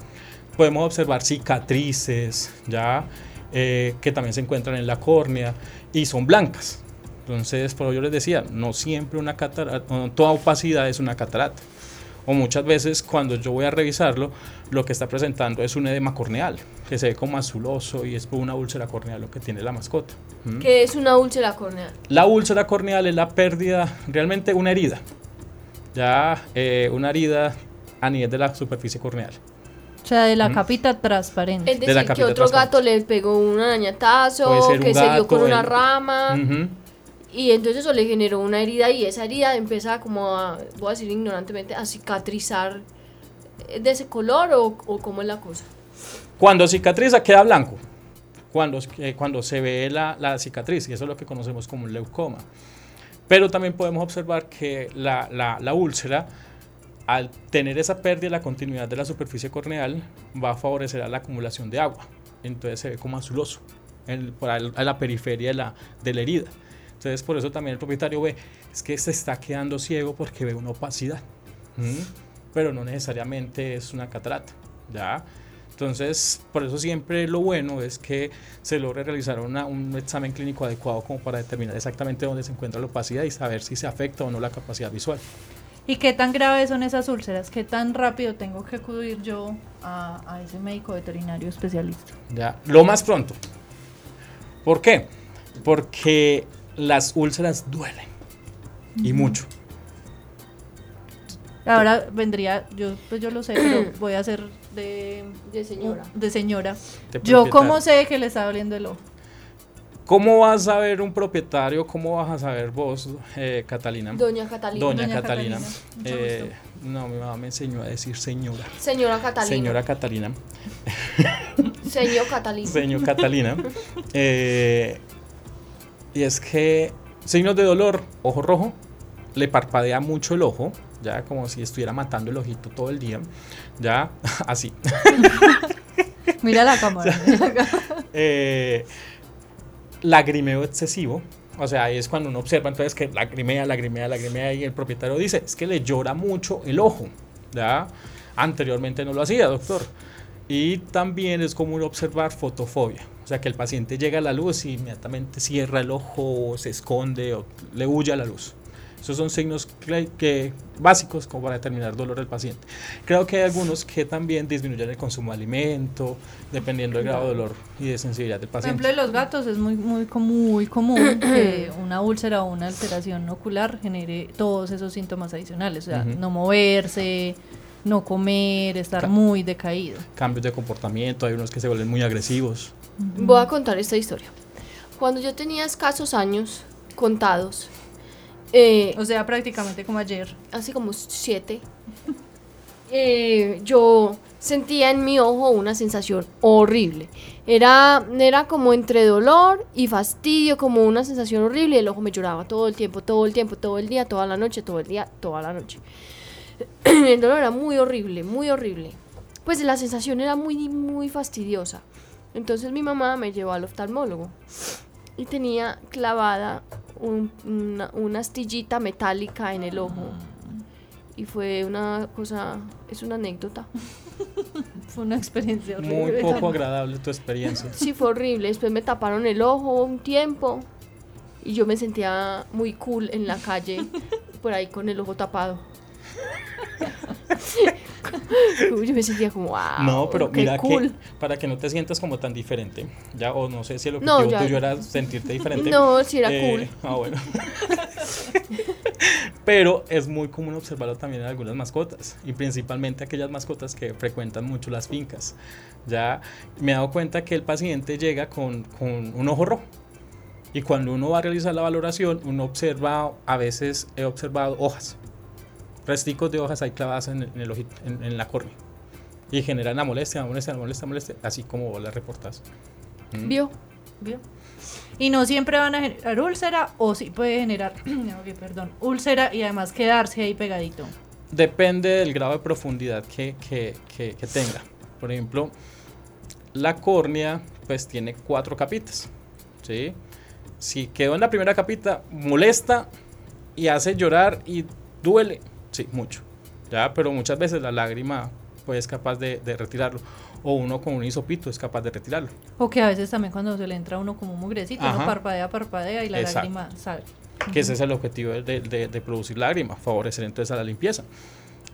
Podemos observar cicatrices, ya, eh, que también se encuentran en la córnea y son blancas. Entonces, por yo les decía, no siempre una catarata, toda opacidad es una catarata o muchas veces cuando yo voy a revisarlo, lo que está presentando es un edema corneal, que se ve como azuloso y es por una úlcera corneal lo que tiene la mascota. ¿Mm? ¿Qué es una úlcera corneal? La úlcera corneal es la pérdida, realmente una herida, ya eh, una herida a nivel de la superficie corneal. O sea, de la ¿Mm? capita transparente. Es decir, que otro gato le pegó un arañatazo, que se dio con una rama. Y entonces eso le generó una herida y esa herida empieza como a, voy a decir ignorantemente, a cicatrizar de ese color o, o cómo es la cosa. Cuando cicatriza queda blanco, cuando, eh, cuando se ve la, la, cicatriz, y eso es lo que conocemos como un leucoma. Pero también podemos observar que la, la, la úlcera, al tener esa pérdida de la continuidad de la superficie corneal, va a favorecer a la acumulación de agua. Entonces se ve como azuloso en, por a la periferia de la, de la herida. Entonces, por eso también el propietario ve, es que se está quedando ciego porque ve una opacidad, pero no necesariamente es una catarata, ¿ya? Entonces, por eso siempre lo bueno es que se logre realizar un examen clínico adecuado como para determinar exactamente dónde se encuentra la opacidad y saber si se afecta o no la capacidad visual. ¿Y qué tan graves son esas úlceras? ¿Qué tan rápido tengo que acudir yo a, a ese médico veterinario especialista? Ya, lo más pronto. ¿Por qué? Porque las úlceras duelen y mucho. Ahora vendría, yo pues yo lo sé, pero voy a hacer de, De señora. de señora. De Yo cómo sé que le está doliendo el ojo. ¿Cómo vas a ver un propietario? ¿Cómo vas a saber vos, eh, Catalina? Doña Catalina. Doña, Doña Catalina. Catalina, mucho Eh, no, mi mamá me enseñó a decir señora. Señora Catalina. Señora Catalina. Señor Catalina. Señor Catalina. Eh, y es que signos de dolor, ojo rojo, le parpadea mucho el ojo, ya como si estuviera matando el ojito todo el día, ya así. Mira la cámara. mira la cámara. Eh, lagrimeo excesivo. O sea, ahí es cuando uno observa entonces que lagrimea, lagrimea, lagrimea y el propietario dice, es que le llora mucho el ojo. ¿ya? Anteriormente no lo hacía, doctor. Y también es común observar fotofobia. O sea, que el paciente llega a la luz y inmediatamente cierra el ojo, o se esconde o le huye a la luz. Esos son signos que, que- básicos como para determinar dolor del paciente. Creo que hay algunos que también disminuyen el consumo de alimento, dependiendo del grado de dolor y de sensibilidad del Por paciente. ejemplo, en los gatos es muy, muy, com- muy común que una úlcera o una alteración ocular genere todos esos síntomas adicionales. O sea, Ujú. no moverse, no comer, estar Ca- muy decaído. cambios de comportamiento, hay unos que se vuelven muy agresivos. Voy a contar esta historia. Cuando yo tenía escasos años contados, eh, O sea, prácticamente como ayer. así como siete, eh, yo sentía en mi ojo una sensación horrible. Era, era como entre dolor y fastidio, como una sensación horrible y el ojo me lloraba todo el tiempo, todo el tiempo, todo el día, toda la noche, todo el día, toda la noche. el dolor era muy horrible, muy horrible. Pues la sensación era muy, muy fastidiosa. Entonces mi mamá me llevó al oftalmólogo y tenía clavada un- una, una astillita metálica en el ojo. Y fue una cosa, es una anécdota. Fue una experiencia horrible. Muy poco agradable tu experiencia. Sí, fue horrible. Después me taparon el ojo un tiempo y yo me sentía muy cool en la calle, por ahí con el ojo tapado. yo me sentía como, wow. No, pero qué mira cool. que para que no te sientas como tan diferente, ya o no sé si el No, objetivo ya. tuyo era sentirte diferente. No, sí era Eh, cool. Ah, bueno. Pero es muy común observarlo también en algunas mascotas y principalmente aquellas mascotas que frecuentan mucho las fincas. Ya me he dado cuenta que el paciente llega con, con un ojo rojo y cuando uno va a realizar la valoración, uno observa, a veces he observado hojas, resticos de hojas ahí clavadas en, el- en el ojito, en, en la córnea y generan la molestia, la molestia, la molestia, la molestia, así como vos la reportas. ¿Mm? ¿Vio? ¿Vio? Y no siempre van a generar úlcera o sí puede generar, perdón, úlcera y además quedarse ahí pegadito. Depende del grado de profundidad que, que- que- que tenga. Por ejemplo, la córnea pues tiene cuatro capitas. ¿sí? Si quedó en la primera capita, molesta y hace llorar y duele. Sí, mucho. ¿ya? Pero muchas veces la lágrima pues, es capaz de, de retirarlo. O uno con un hisopito es capaz de retirarlo. O que a veces también cuando se le entra a uno como un mugrecito, uno parpadea, parpadea y la Exacto. lágrima sale. que ese es el objetivo de, de- de producir lágrimas, favorecer entonces a la limpieza.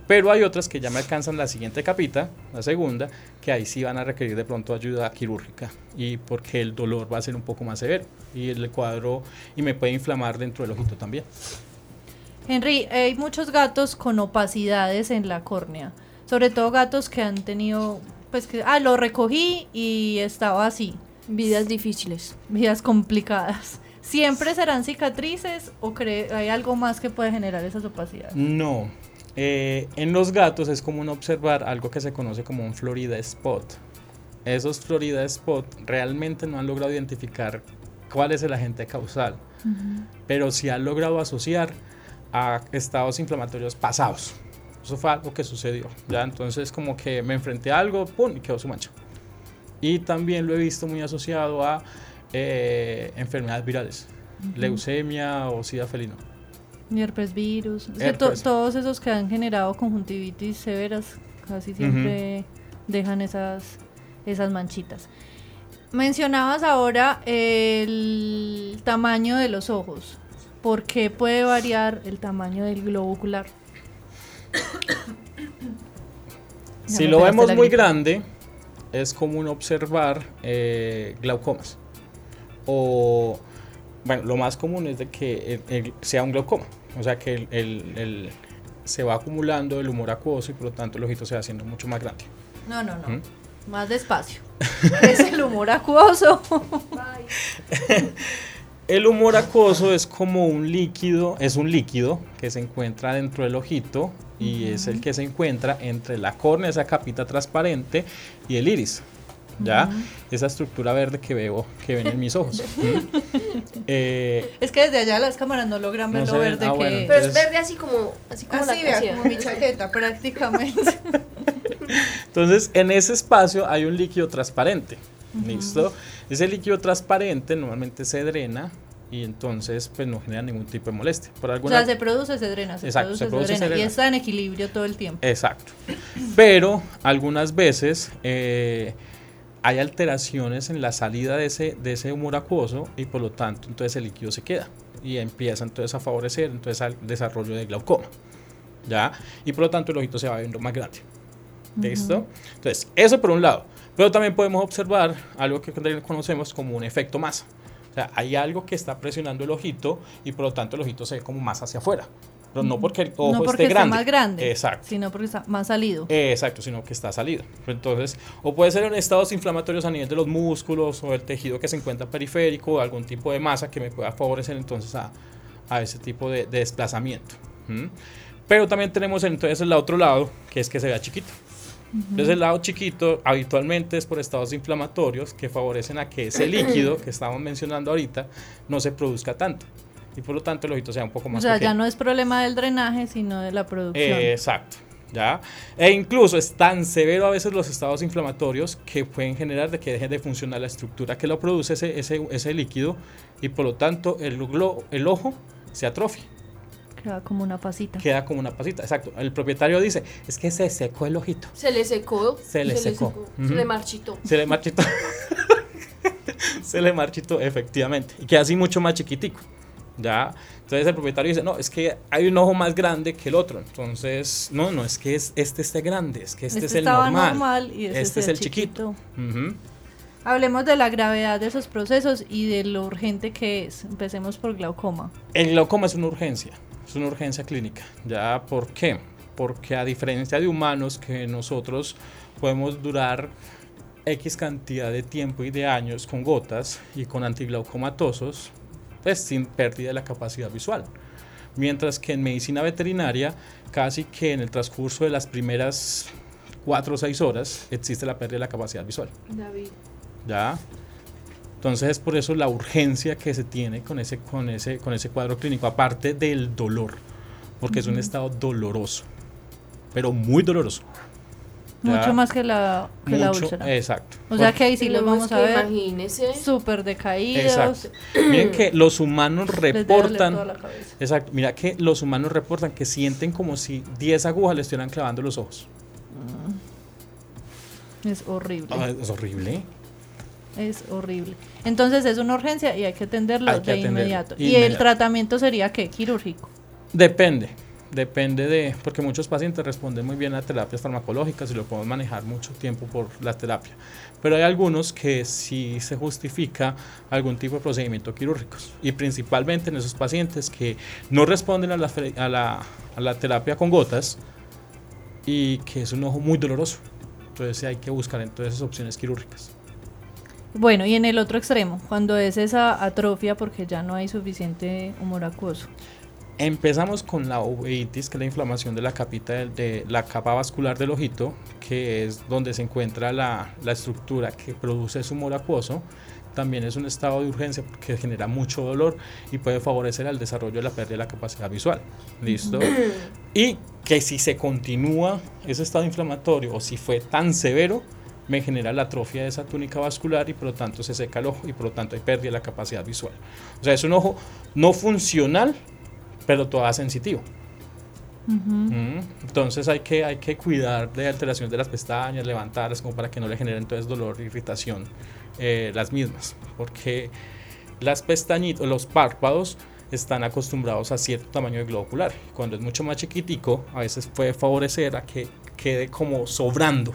Pero hay otras que ya me alcanzan la siguiente capita, la segunda, que ahí sí van a requerir de pronto ayuda quirúrgica y porque el dolor va a ser un poco más severo y el cuadro y me puede inflamar dentro del ojito también. Henry, hay muchos gatos con opacidades en la córnea, sobre todo gatos que han tenido, pues que, ah, lo recogí y estaba así, Vidas difíciles. vidas complicadas. ¿Siempre serán cicatrices o cree, hay algo más que puede generar esas opacidades? No, eh, en los gatos es común observar algo que se conoce como un Florida Spot. Esos Florida Spot realmente no han logrado identificar cuál es el agente causal, pero sí han logrado asociar a estados inflamatorios pasados. Eso fue algo que sucedió. ¿ya? Entonces como que me enfrenté a algo, ¡pum! y quedó su mancha. Y también lo he visto muy asociado a eh, enfermedades virales, leucemia o sida felino. Herpes virus. Es que to- todos esos que han generado conjuntivitis severas casi siempre dejan esas, esas manchitas. Mencionabas ahora el tamaño de los ojos. ¿Por qué puede variar el tamaño del globo ocular? Si lo vemos muy grande, es común observar eh, glaucomas. o, bueno, lo más común es de que el- el- sea un glaucoma, o sea que el, el- el- se va acumulando el humor acuoso y por lo tanto el ojito se va haciendo mucho más grande. No, no, no. ¿Mm? Más despacio. es el humor acuoso. El humor acuoso es como un líquido, es un líquido que se encuentra dentro del ojito y es el que se encuentra entre la córnea, esa capita transparente, y el iris. ¿Ya? Esa estructura verde que veo, que ven en mis ojos. Eh, es que desde allá las cámaras no logran No ver se lo ven. verde Ah, que bueno, es. Pero es verde así como, así como Así, la vea, como mi chaqueta, prácticamente. Entonces, en ese espacio hay un líquido transparente. ¿Listo? Ese líquido transparente normalmente se drena y entonces pues no genera ningún tipo de molestia. Por o sea, se produce, se drena, se Exacto, produce, se produce, se se drena. Y está en equilibrio todo el tiempo. Exacto. Pero algunas veces eh, hay alteraciones en la salida de ese, de ese humor acuoso y por lo tanto entonces el líquido se queda y empieza entonces a favorecer entonces al desarrollo de glaucoma. ¿Ya? Y por lo tanto el ojito se va viendo más grande. ¿Listo? Entonces, eso por un lado. Pero también podemos observar algo que conocemos como un efecto masa. O sea, hay algo que está presionando el ojito y por lo tanto el ojito se ve como más hacia afuera. Pero no porque el ojo no porque esté está grande. más grande, Exacto. sino porque está más salido. Exacto, sino que está salido. Entonces, o puede ser en estados inflamatorios a nivel de los músculos o el tejido que se encuentra periférico, o algún tipo de masa que me pueda favorecer entonces a, a ese tipo de, de desplazamiento. ¿m? Pero también tenemos entonces el otro lado, que es que se vea chiquito. Entonces el lado chiquito habitualmente es por estados inflamatorios que favorecen a que ese líquido que estábamos mencionando ahorita no se produzca tanto. Y por lo tanto el ojito sea un poco O más sea, pequeño. ya no es problema del drenaje, sino de la producción. Eh, exacto. ¿Ya? E incluso es tan severo a veces los estados inflamatorios que pueden generar de que deje de funcionar la estructura que lo produce ese, ese, ese líquido y por lo tanto el, glo- el ojo se atrofia, Queda como una pasita. queda como una pasita. Exacto. El propietario dice, es que se secó el ojito. Se le secó. Se le secó. Se le marchitó. Se le marchitó. se le marchitó, efectivamente. Y queda así mucho más chiquitico. ¿Ya? Entonces el propietario dice, no, es que hay un ojo más grande que el otro. Entonces, no, no, es que es, este esté grande, es que este, Este es el estaba normal. normal y este es el chiquito. Hablemos de la gravedad de esos procesos y de lo urgente que es. Empecemos por glaucoma. El glaucoma es una urgencia, es una urgencia clínica. ¿Ya? ¿Por qué? Porque a diferencia de humanos que nosotros podemos durar X cantidad de tiempo y de años con gotas y con antiglaucomatosos, pues sin pérdida de la capacidad visual. Mientras que en medicina veterinaria, casi que en el transcurso de las primeras 4 o 6 horas existe la pérdida de la capacidad visual. David. ¿ya? Entonces es por eso la urgencia que se tiene con ese, con ese, con ese cuadro clínico, aparte del dolor, porque es un estado doloroso, pero muy doloroso. ¿ya? Mucho más que la, que la úlcera. Exacto. o sea que ahí sí luego vamos a que ver Imagínese. súper decaídos. Exacto. Miren que los humanos reportan, toda la cabeza. exacto, mira que los humanos reportan que sienten como si 10 agujas le estuvieran clavando los ojos. Es horrible. Ah, es horrible. Es horrible. Entonces es una urgencia y hay que atenderlo Hay que de atenderlo, inmediato. Y el tratamiento sería qué? Quirúrgico. Depende, depende de, porque muchos pacientes responden muy bien a terapias farmacológicas y lo podemos manejar mucho tiempo por la terapia. Pero hay algunos que sí se justifica algún tipo de procedimiento quirúrgico y principalmente en esos pacientes que no responden a la, a la, a la terapia con gotas y que es un ojo muy doloroso. Entonces hay que buscar entonces opciones quirúrgicas. Bueno, y en el otro extremo, cuando es esa atrofia porque ya no hay suficiente humor acuoso. Empezamos con la uveitis, que es la inflamación de la capita del- de, la capa vascular del ojito, que es donde se encuentra la, la estructura que produce ese humor acuoso. También es un estado de urgencia porque genera mucho dolor y puede favorecer al desarrollo de la pérdida de la capacidad visual. ¿Listo? y que si se continúa ese estado inflamatorio o si fue tan severo, me genera la atrofia de esa túnica vascular y por lo tanto se seca el ojo y por lo tanto hay pérdida de la capacidad visual. O sea, es un ojo no funcional, pero todavía sensitivo. Mm, Entonces hay que, hay que cuidar de alteraciones de las pestañas, levantarlas como para que no le generen entonces dolor e irritación eh, las mismas. Porque las pestañitas, los párpados están acostumbrados a cierto tamaño de globo ocular. Cuando es mucho más chiquitico, a veces puede favorecer a que quede como sobrando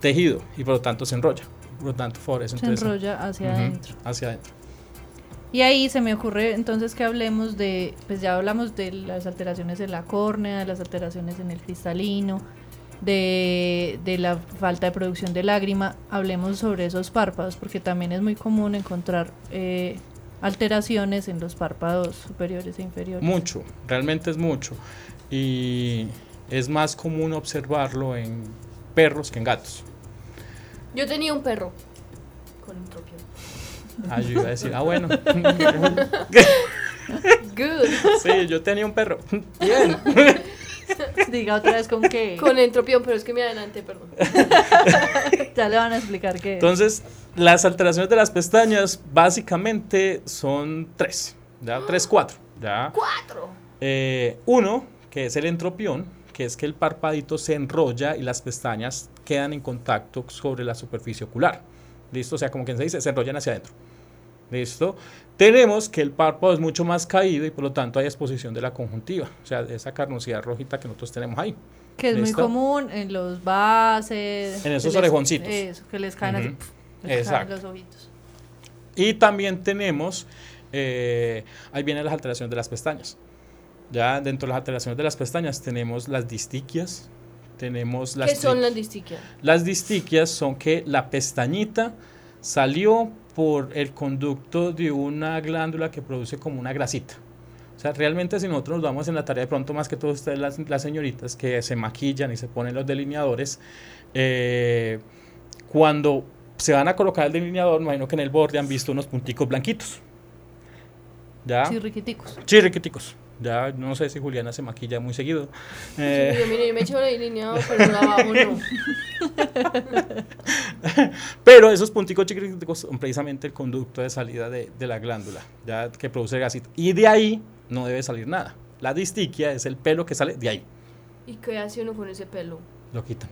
tejido y por lo tanto se enrolla. por lo tanto favorece Se enrolla hacia ujú, adentro. hacia adentro. Y ahí se me ocurre entonces que hablemos de, pues ya hablamos de las alteraciones en la córnea, de las alteraciones en el cristalino, de, de la falta de producción de lágrima. Hablemos sobre esos párpados, porque también es muy común encontrar eh, alteraciones en los párpados superiores e inferiores. Mucho, realmente es mucho. Y es más común observarlo en perros que en gatos. Yo tenía un perro con entropión. Ah, yo iba a decir, ah, bueno. Good. sí, yo tenía un perro. Bien. Diga otra vez con qué. Con entropión, pero es que me adelanté, perdón. Ya le van a explicar qué. es. Entonces, las alteraciones de las pestañas básicamente son tres, ¿ya? Tres, cuatro, ¿ya? Cuatro. Eh, uno, que es el entropión, que es que el parpadito se enrolla y las pestañas quedan en contacto sobre la superficie ocular. ¿Listo? O sea, como quien se dice, se enrollan hacia adentro. ¿Listo? Tenemos que el párpado es mucho más caído y por lo tanto hay exposición de la conjuntiva, o sea, de esa carnosidad rojita que nosotros tenemos ahí. que es muy común en los bases. En esos orejoncitos. Eso, que les caen así. Les caen Exacto. los ojitos. Y también tenemos, eh, ahí vienen las alteraciones de las pestañas. Ya dentro de las alteraciones de las pestañas tenemos las distiquias, tenemos las... ¿Qué son las distiquias? Las distiquias son que la pestañita salió por el conducto de una glándula que produce como una grasita. O sea, realmente si nosotros nos vamos en la tarea de pronto más que todos ustedes las, las señoritas que se maquillan y se ponen los delineadores, eh, cuando se van a colocar el delineador, me imagino que en el borde han visto unos punticos blanquitos. ¿Ya? Sí, riquiticos. Chirriquiticos. Ya no sé si Juliana se maquilla muy seguido. Eh, yo, mire, yo me echo delineado, pero no. Pero esos punticos chiquiticos son precisamente el conducto de salida de, de la glándula, ya que produce gasito. Y de ahí no debe salir nada. La distiquia es el pelo que sale de ahí. ¿Y qué hace uno con ese pelo? Lo quitan.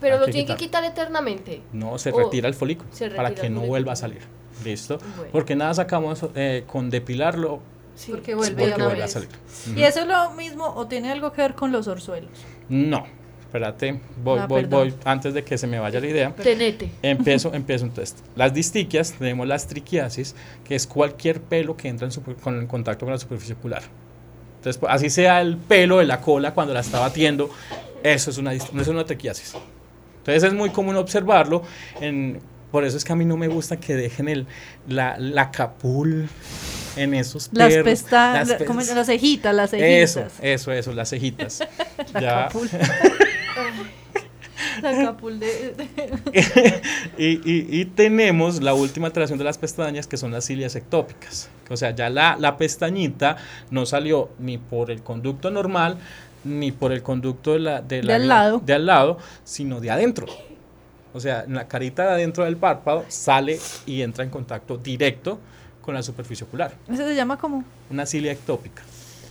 Pero Hay lo que tiene que quitar. eternamente. No se retira el folículo se para retira que el no vuelva a salir. ¿Listo? Bueno. Porque nada sacamos eh, con depilarlo Sí. Porque vuelve porque una vuelve a salir. ¿Y eso es lo mismo o tiene algo que ver con los orzuelos? No, espérate, voy, Ah, voy, perdón. voy, antes de que se me vaya la idea. Tenete. Empiezo, empiezo entonces. Las distiquias, tenemos las triquiasis, que es cualquier pelo que entra en, super- con, en contacto con la superficie ocular. Entonces, pues, así sea el pelo de la cola cuando la está batiendo, eso es una, eso es una triquiasis. Entonces es muy común observarlo. En, por eso es que a mí no me gusta que dejen el, la, la capul en esos Las perros. pestañas, las como pes- las cejitas, las Eso, cejitas. eso, eso, las cejitas. La Ya. capul. La capul de, de- y, y- y tenemos la última alteración de las pestañas que son las cilias ectópicas. O sea, ya la, la pestañita no salió ni por el conducto normal ni por el conducto de, la, De la- al lado. de al lado, sino de adentro. O sea, en la carita de adentro del párpado sale y entra en contacto directo con la superficie ocular. Ese se llama como. Una cilia ectópica.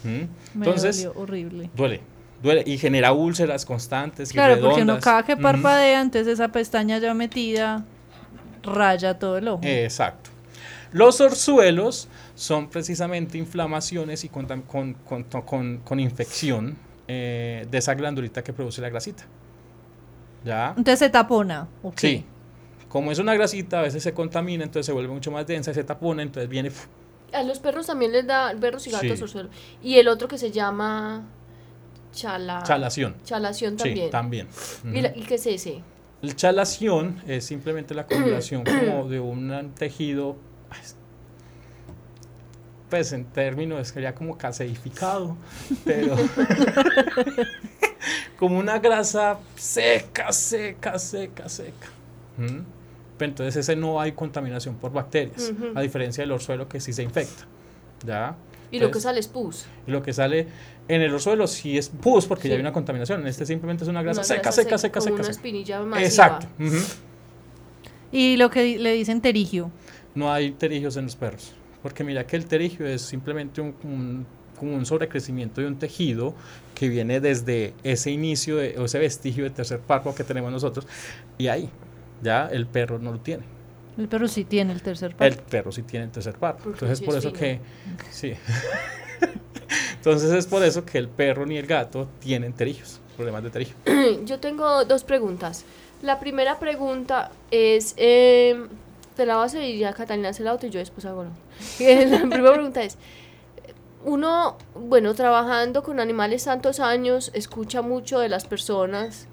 ¿Mm? Me Entonces, dolió horrible. duele. Duele y genera úlceras constantes. y Claro, porque uno redondas. cada que parpadea, entonces esa pestaña ya metida raya todo el ojo. Exacto. Los orzuelos son precisamente inflamaciones y con, con, con- con infección eh, de esa glandulita que produce la grasita. ¿Ya? Entonces se tapona. ¿o qué? Sí. Como es una grasita, a veces se contamina, entonces se vuelve mucho más densa, se tapona, entonces viene... A los perros también les da, perros y gatos Sí. orzuelo. Y el otro que se llama chala... chalación. Chalación también. Sí, también. ¿Y, la- ¿Y qué es ese? El chalación es simplemente la acumulación como de un tejido, pues en términos sería como caseificado, pero como una grasa seca, seca, seca, seca. ¿Mm? Pero entonces ese no hay contaminación por bacterias, a diferencia del orzuelo que sí se infecta. ¿Ya? Y lo que sale es pus. y lo que sale en el orzuelo sí es pus porque ya hay una contaminación. En este simplemente es una grasa Una seca, grasa seca, seca, con seca, una seca. espinilla masiva. Exacto. Y lo que le dicen terigio. no hay terigios en los perros. Porque mira que el terigio es simplemente un, un- como un sobrecrecimiento de un tejido que viene desde ese inicio, de, o ese vestigio de tercer párpado que tenemos nosotros, y ahí, ya el perro no lo tiene. El perro sí tiene el tercer El párpado. perro sí tiene el tercer. Porque Entonces sí por es eso fino. que, sí. Entonces es por eso que el perro ni el gato tienen terigios, problemas de terigio. Yo tengo dos preguntas. La primera pregunta es, eh, te la voy a hacer y ya Catalina hace la otra y yo después hago la La primera pregunta es, uno, bueno, trabajando con animales tantos años, escucha mucho de las personas.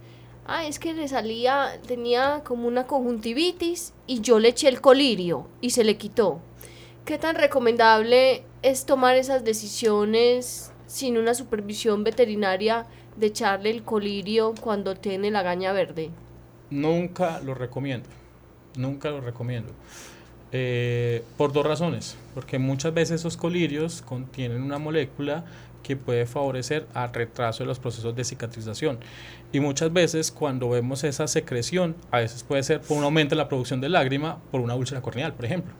Ah, es que le salía, tenía como una conjuntivitis y yo le eché el colirio y se le quitó. ¿Qué tan recomendable es tomar esas decisiones sin una supervisión veterinaria de echarle el colirio cuando tiene la gaña verde? Nunca lo recomiendo, nunca lo recomiendo. Eh, por dos razones, porque muchas veces esos colirios contienen una molécula que puede favorecer al retraso de los procesos de cicatrización. Y muchas veces cuando vemos esa secreción, a veces puede ser por un aumento en la producción de lágrima por una úlcera corneal, por ejemplo.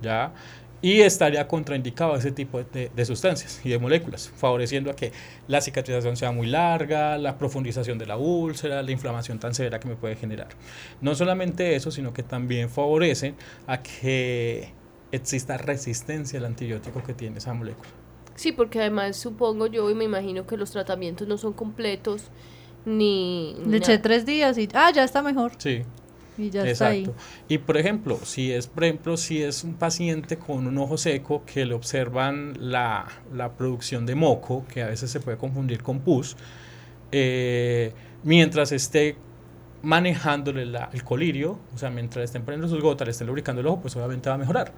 ¿Ya? y estaría contraindicado ese tipo de, sustancias y de moléculas, favoreciendo a que la cicatrización sea muy larga, la profundización de la úlcera, la inflamación tan severa que me puede generar. No solamente eso, sino que también favorecen a que exista resistencia al antibiótico que tiene esa molécula. Sí, porque además supongo yo y me imagino que los tratamientos no son completos ni... Le eché tres días y, ah, ya está mejor. Sí. Y ya está ahí. Y por ejemplo, si es, por ejemplo, si es un paciente con un ojo seco que le observan la, la producción de moco, que a veces se puede confundir con pus, eh, mientras esté manejándole la, el colirio, o sea, mientras estén poniendo sus gotas, le estén lubricando el ojo, pues obviamente va a mejorar.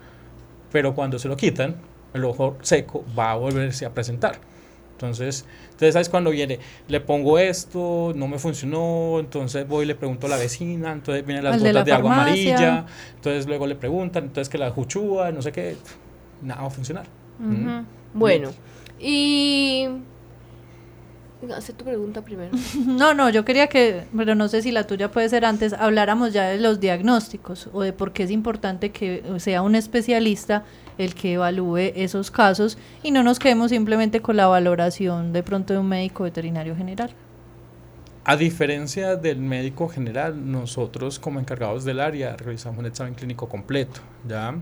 Pero cuando se lo quitan, el ojo seco va a volverse a presentar. Entonces, entonces, ¿sabes cuando viene? Le pongo esto, no me funcionó, entonces voy y le pregunto a la vecina, entonces vienen las gotas de, agua amarilla, entonces luego le preguntan, entonces que la juchúa, no sé qué, nada va a funcionar. Bueno, y Haz tu pregunta primero. No, no, yo quería que, pero no sé si la tuya puede ser antes, habláramos ya de los diagnósticos o de por qué es importante que sea un especialista el que evalúe esos casos y no nos quedemos simplemente con la valoración de pronto de un médico veterinario general. A diferencia del médico general, nosotros como encargados del área realizamos un examen clínico completo, ¿ya?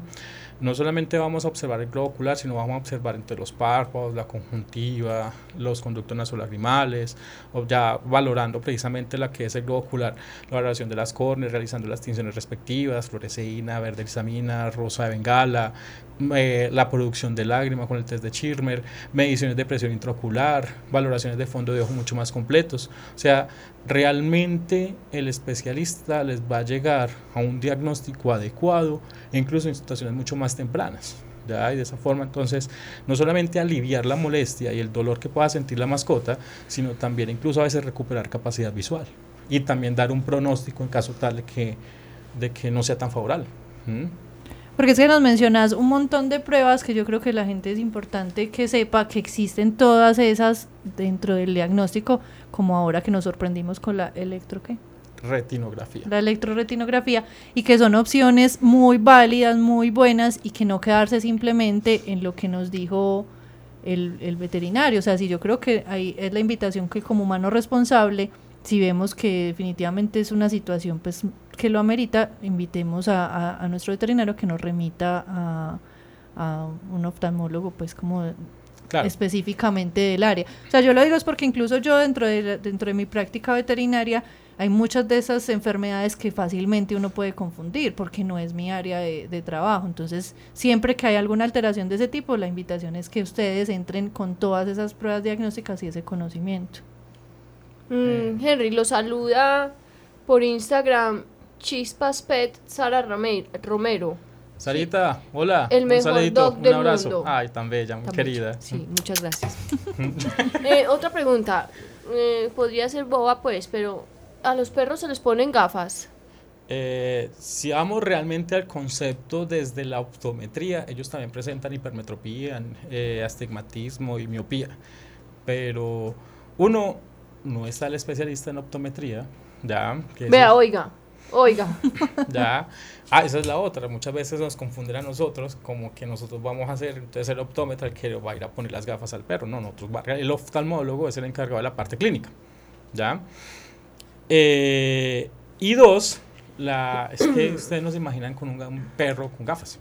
no solamente vamos a observar el globo ocular, sino vamos a observar entre los párpados, la conjuntiva, los conductos nasolagrimales, ya valorando precisamente la que es el globo ocular, la valoración de las córneas, realizando las tinciones respectivas, fluoresceína, verde rosa de bengala, eh, la producción de lágrima con el test de Schirmer, mediciones de presión intraocular, valoraciones de fondo de ojo mucho más completos. O sea, realmente el especialista les va a llegar a un diagnóstico adecuado, incluso en situaciones mucho más tempranas. ¿ya? Y de esa forma, entonces, no solamente aliviar la molestia y el dolor que pueda sentir la mascota, sino también incluso a veces recuperar capacidad visual y también dar un pronóstico en caso tal de que, de que no sea tan favorable. Porque es que nos mencionas un montón de pruebas que yo creo que la gente es importante que sepa que existen todas esas dentro del diagnóstico, como ahora que nos sorprendimos con la electro retinografía. La electroretinografía y que son opciones muy válidas, muy buenas y que no quedarse simplemente en lo que nos dijo el, el veterinario. O sea, sí, yo creo que ahí es la invitación que como humano responsable si vemos que definitivamente es una situación pues que lo amerita, invitemos a, nuestro veterinario que nos remita a, un oftalmólogo pues como específicamente del área. O sea, yo lo digo es porque incluso yo dentro de, dentro de mi práctica veterinaria hay muchas de esas enfermedades que fácilmente uno puede confundir porque no es mi área de, de, trabajo. Entonces, siempre que hay alguna alteración de ese tipo, la invitación es que ustedes entren con todas esas pruebas diagnósticas y ese conocimiento. Mm, Henry lo saluda por Instagram Chispas Pet Sara Romero. Sarita, hola. El mejor un dog un abrazo. Ay, tan bella, muy querida. Sí, muchas gracias. Eh, otra pregunta. Eh, podría ser boba, pues, pero ¿a los perros se les ponen gafas? Eh, si vamos realmente al concepto desde la optometría, ellos también presentan hipermetropía, astigmatismo y miopía. Pero uno, no está el especialista en optometría, ya. Vea, oiga, oiga. ya. Ah, esa es la otra. Muchas veces nos confunden a nosotros como que nosotros vamos a hacer, entonces el optómetro el que va a ir a poner las gafas al perro. No, nosotros, el oftalmólogo es el encargado de la parte clínica, ya. Eh, y dos, la, es que ustedes no se imaginan con un perro con gafas.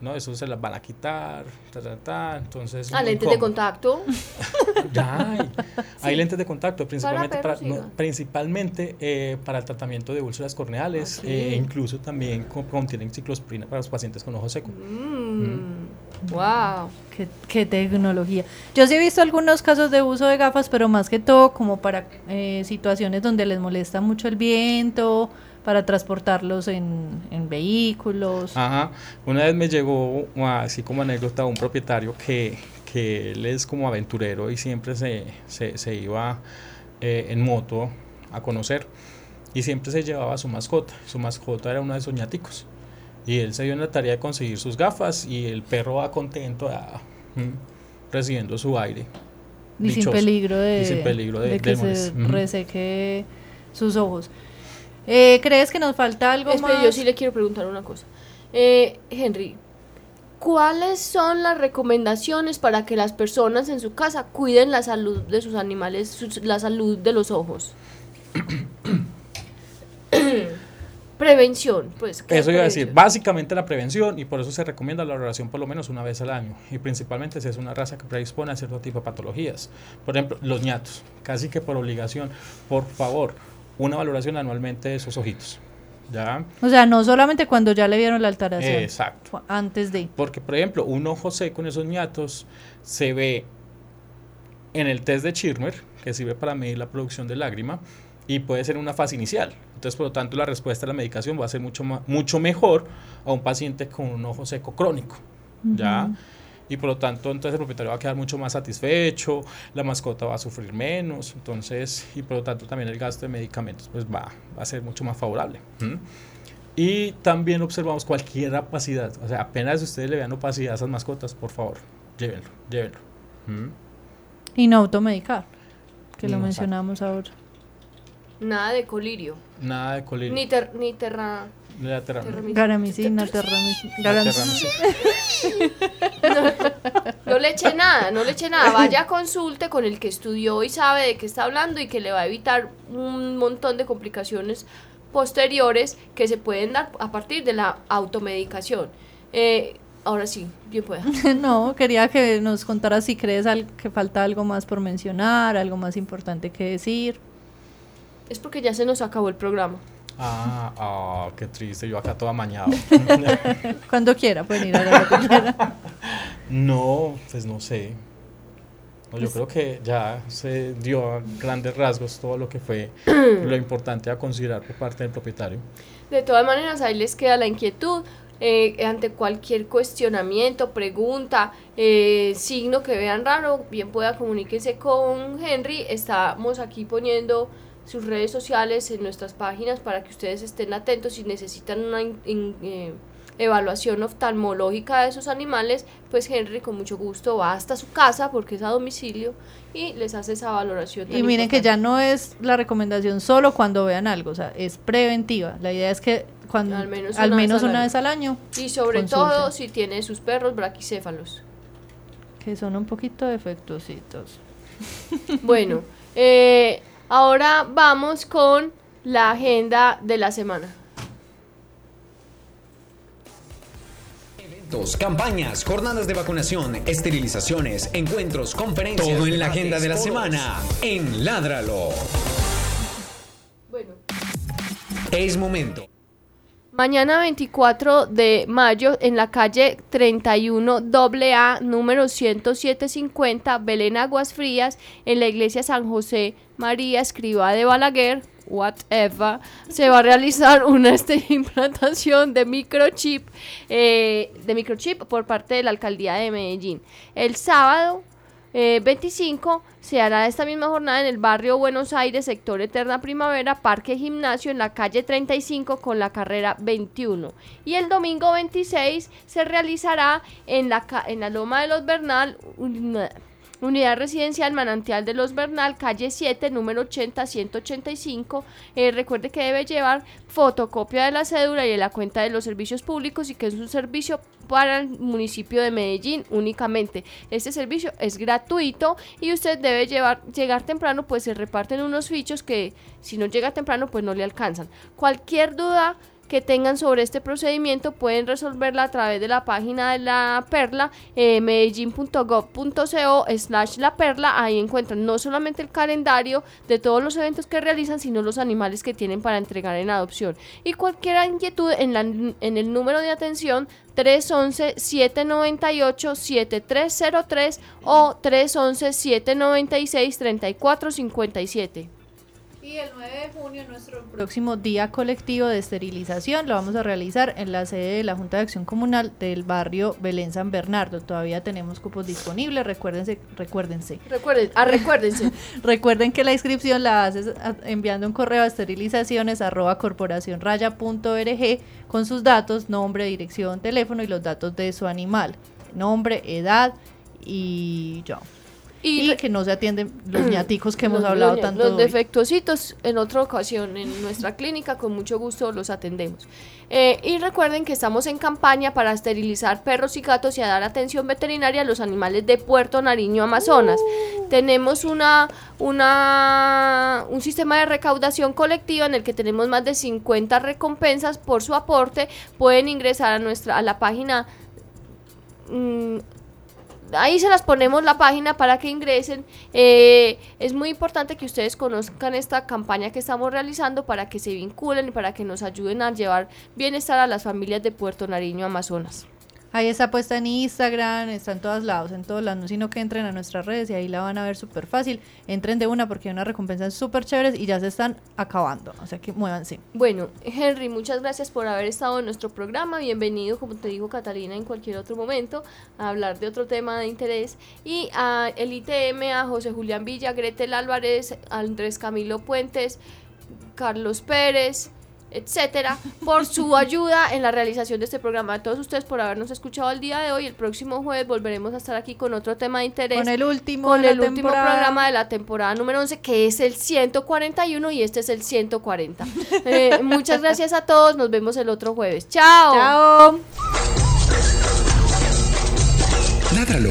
¿No? Eso se las van a quitar, ta, ta, ta, entonces... ¿A lentes de contacto? Ya hay, hay lentes de contacto, principalmente para, perros, no, diga. principalmente eh, para el tratamiento de úlceras corneales, Ok. e incluso también co- contienen ciclospirina para los pacientes con ojo seco. Mm, Wow. Qué, qué tecnología. Yo sí he visto algunos casos de uso de gafas, pero más que todo como para eh, situaciones donde les molesta mucho el viento, para transportarlos en, en vehículos. Ajá. Una vez me llegó, así como anécdota, un propietario que, que él es como aventurero y siempre se, se, se iba eh, en moto a conocer y siempre se llevaba a su mascota. Su mascota era uno de sus ñaticos. Y él se dio en la tarea de conseguir sus gafas y el perro va contento ah, mm, recibiendo su aire. y sin peligro de, Y sin peligro de- de que de se reseque sus ojos. Eh, ¿Crees que nos falta algo Espere, más? yo sí le quiero preguntar una cosa. Eh, Henry, ¿cuáles son las recomendaciones para que las personas en su casa cuiden la salud de sus animales, la salud de los ojos? Prevención, pues. ¿qué Eso iba a decir, básicamente la prevención y por eso se recomienda la valoración por lo menos una vez al año y principalmente si es una raza que predispone a cierto tipo de patologías. Por ejemplo, los ñatos, casi que por obligación, por favor, una valoración anualmente de esos ojitos. ¿Ya? O sea, no solamente cuando ya le vieron la alteración. Exacto. Antes de. Porque, por ejemplo, un ojo seco en esos ñatos se ve en el test de Schirmer, que sirve para medir la producción de lágrima, y puede ser una fase inicial. Entonces, por lo tanto, la respuesta a la medicación va a ser mucho, ma- mucho mejor a un paciente con un ojo seco crónico. ¿Ya? Y por lo tanto, entonces el propietario va a quedar mucho más satisfecho, la mascota va a sufrir menos, entonces, y por lo tanto también el gasto de medicamentos pues va, va a ser mucho más favorable. Y también observamos cualquier opacidad, o sea, apenas ustedes le vean opacidad a esas mascotas, por favor, llévenlo, llévenlo. Y no automedicar, que lo No, mencionamos ahora. Nada de colirio. Nada de colirio. Ni, ter- ni terra. Terramicina. Garamicina. No le eche nada, no le eche nada. Vaya, consulte con el que estudió y sabe de qué está hablando y que le va a evitar un montón de complicaciones posteriores que se pueden dar a partir de la automedicación. Eh, ahora sí, bien pueda. No, quería que nos contaras si crees al- que falta algo más por mencionar, algo más importante que decir. Es porque ya se nos acabó el programa. Ah, ah, qué triste, yo acá todo amañado. Cuando quiera, pueden ir a la que quiera. No, pues no sé. No, Pues yo creo que ya se dio a grandes rasgos todo lo que fue lo importante a considerar por parte del propietario. De todas maneras, ahí les queda la inquietud. eh, ante cualquier cuestionamiento, pregunta, eh, signo que vean raro, bien pueda comuníquense con Henry. Estamos aquí poniendo sus redes sociales en nuestras páginas para que ustedes estén atentos si necesitan una in- in- eh, evaluación oftalmológica de sus animales, pues Henry con mucho gusto va hasta su casa porque es a domicilio y les hace esa valoración. Y miren que ya no es la recomendación solo cuando vean algo, o sea, es preventiva. La idea es que cuando Al menos al una vez al una año. vez al año, Y sobre consulten. todo si tiene sus perros braquicéfalos. que son un poquito defectuositos. Bueno, eh, ahora vamos con la agenda de la semana. Eventos, campañas, jornadas de vacunación, esterilizaciones, encuentros, conferencias. Todo en la agenda de la semana en Ládralo. Bueno, Es momento. Mañana 24 de mayo en la calle 31 AA, número 10750, Belén Aguas Frías, en la iglesia San José María Escriba de Balaguer, whatever, se va a realizar una este, implantación de microchip, eh, de microchip por parte de la alcaldía de Medellín. El sábado eh, 25 se hará esta misma jornada en el barrio Buenos Aires, sector Eterna Primavera, Parque Gimnasio, en la calle 35 con la carrera 21. Y el domingo 26 se realizará en la, en la Loma de los Bernal, Unidad Residencial Manantial de los Bernal, calle 7, número 80-185. Eh, recuerde que debe llevar fotocopia de la cédula y de la cuenta de los servicios públicos y que es un servicio para el municipio de Medellín únicamente. Este servicio es gratuito y usted debe llevar, llegar temprano, pues se reparten unos fichos que si no llega temprano, pues no le alcanzan. Cualquier duda que tengan sobre este procedimiento pueden resolverla a través de la página de la perla eh, slash la perla ahí encuentran no solamente el calendario de todos los eventos que realizan sino los animales que tienen para entregar en adopción y cualquier inquietud en, la, en el número de atención 311-798-7303 o 311-796-3457. Y el 9 de junio, nuestro próximo día colectivo de esterilización, lo vamos a realizar en la sede de la Junta de Acción Comunal del barrio Belén San Bernardo. Todavía tenemos cupos disponibles, recuérdense, recuérdense. Recuerden, ah, recuérdense. Recuerden que la inscripción la haces enviando un correo a esterilizaciones arroba con sus datos, nombre, dirección, teléfono y los datos de su animal. Nombre, edad y yo y, que no se atienden los ñaticos que hemos hablado tanto. Los defectuositos en otra ocasión en nuestra clínica, con mucho gusto los atendemos. Eh, y recuerden que estamos en campaña para esterilizar perros y gatos y a dar atención veterinaria a los animales de Puerto Nariño, Amazonas. Uh. Tenemos una, una, un sistema de recaudación colectiva en el que tenemos más de 50 recompensas por su aporte. Pueden ingresar a, nuestra, a la página mm, ahí se las ponemos la página para que ingresen. Eh, es muy importante que ustedes conozcan esta campaña que estamos realizando para que se vinculen y para que nos ayuden a llevar bienestar a las familias de Puerto Nariño, Amazonas. Ahí está puesta en Instagram, está en todos lados, en todos lados, no sino que entren a nuestras redes y ahí la van a ver súper fácil. Entren de una porque hay unas recompensas súper chéveres y ya se están acabando, o sea que muévanse. Bueno, Henry, muchas gracias por haber estado en nuestro programa. Bienvenido, como te digo, Catalina, en cualquier otro momento a hablar de otro tema de interés. Y a el ITM, a José Julián Villa, Gretel Álvarez, Andrés Camilo Puentes, Carlos Pérez etcétera, por su ayuda en la realización de este programa. A todos ustedes por habernos escuchado el día de hoy. El próximo jueves volveremos a estar aquí con otro tema de interés. Con el último, con el último programa de la temporada número 11, que es el 141 y este es el 140. Eh, muchas gracias a todos. Nos vemos el otro jueves. Chao. Chao. Ládralo,